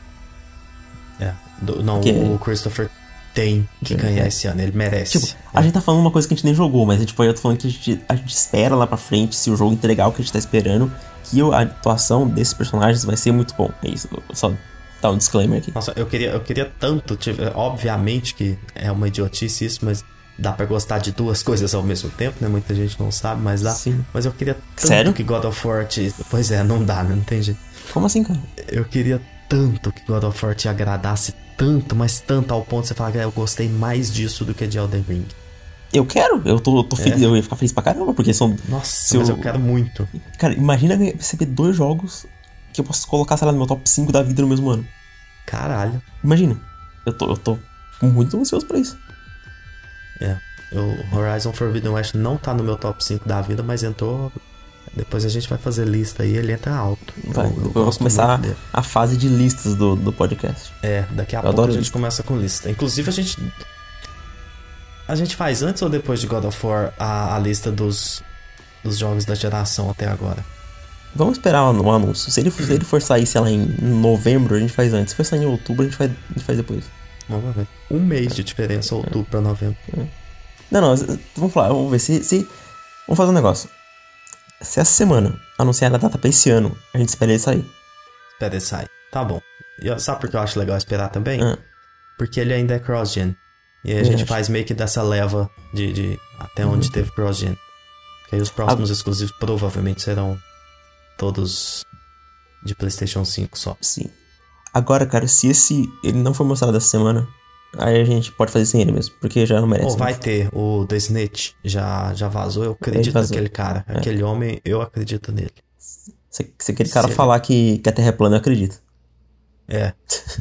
É, do- não, Porque- o Christopher tem que É. ganhar esse ano, ele merece. Tipo, a gente tá falando uma coisa que a gente nem jogou, mas tipo, eu tô falando que a gente, a gente espera lá pra frente, se o jogo entregar o que a gente tá esperando, que a atuação desses personagens vai ser muito bom. É isso, só dar um disclaimer aqui. Nossa, eu queria, eu queria tanto, tipo, obviamente que é uma idiotice isso, mas dá pra gostar de duas <laughs> coisas ao mesmo tempo, né? Muita gente não sabe, mas dá. Sim. Mas eu queria tanto Sério? que God of War te... Pois é, não dá, né? Não tem jeito. Como assim, cara? Eu queria tanto que God of War te agradasse tanto, mas tanto ao ponto de você falar que eu gostei mais disso do que de Elden Ring. Eu quero, eu tô, tô feliz, eu ia ficar feliz pra caramba, porque são. Nossa, Se mas eu- eu quero muito. Cara, imagina receber dois jogos que eu posso colocar, sei lá, no meu top 5 da vida no mesmo ano. Caralho. Imagina. Eu tô, eu tô muito ansioso pra isso. É. O Horizon Forbidden West não tá no meu top 5 da vida, mas entrou. Depois a gente vai fazer lista aí, ele entra alto. Vai, Eu- eu gosto começar a fase de listas do, do podcast. É, daqui a Eu pouco a gente lista. começa com lista. Inclusive a gente. A gente faz antes ou depois de God of War a, a lista dos, dos jogos da geração até agora? Vamos esperar o anúncio. Se ele, for- se ele for sair, sei lá, em novembro, a gente faz antes. Se for sair em outubro, a gente faz, a gente faz depois. Vamos ver. Um mês de diferença, outubro pra novembro. Não, não, z- vamos falar, vamos ver se, se. Vamos fazer um negócio. Se essa semana anunciar a data pra esse ano, a gente espera ele sair. Espera ele sair. Tá bom. E sabe por que eu acho legal esperar também? Ah. Porque ele ainda é cross-gen. E aí a Eu gente faz meio que dessa leva de, de até Uhum. onde teve cross-gen. Porque aí os próximos exclusivos provavelmente serão todos de PlayStation 5 só. Sim. Agora, cara, se esse ele não for mostrado essa semana, aí a gente pode fazer sem ele mesmo, porque já não merece. Ou vai mais. ter o The Snitch, já, já vazou, eu acredito vazou. naquele cara. É. Aquele homem, eu acredito nele. Se, se aquele cara Se- falar que, que a Terra é plana, eu acredito. É,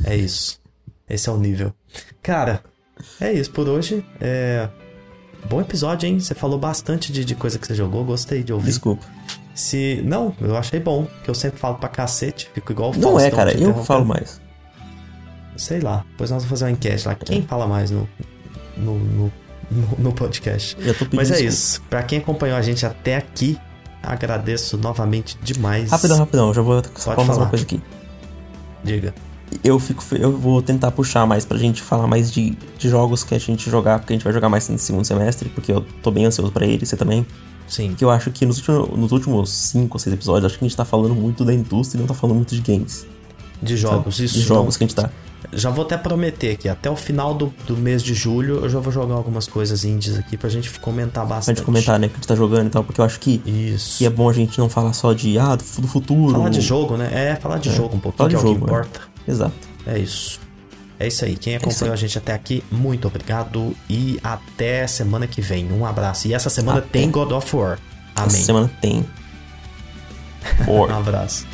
é isso. Esse é o nível. Cara, é isso por hoje. É... Bom episódio, hein? Você falou bastante de, de coisa que você jogou, gostei de ouvir. Desculpa. Se. Não, eu achei bom, que eu sempre falo pra cacete, fico igual o Não é, Faustão cara, te eu falo mais. Sei lá, depois nós vamos fazer uma enquete lá. Quem fala mais no, no, no, no- podcast? Mas é desculpa. isso. Pra quem acompanhou a gente até aqui, Agradeço novamente demais. Rapidão, rapidão, já vou só falar uma coisa aqui. Diga. Eu fico. Eu vou tentar puxar mais pra gente falar mais de, de jogos que a gente jogar, porque a gente vai jogar mais no segundo semestre, porque eu tô bem ansioso para ele, você também. Sim. Que eu acho que nos últimos, nos últimos cinco ou seis episódios, acho que a gente tá falando muito da indústria e não tá falando muito de games. De jogos, sabe? isso. De jogos que a gente tá. Já vou até prometer aqui, até o final do, do mês de julho, eu já vou jogar algumas coisas indies aqui pra gente comentar bastante. Pra gente comentar, né, que a gente tá jogando e tal, porque eu acho que, Isso. que é bom a gente não falar só de, ah, do, futuro. Falar de jogo, né? É, falar de É, jogo um pouquinho, falar que de é o que jogo, importa. Exato. É isso. É isso aí. Quem isso acompanhou aí. a gente até aqui, muito obrigado e até semana que vem. Um abraço. E essa semana Até. tem God of War. Amém. Essa semana tem. <laughs> Um abraço.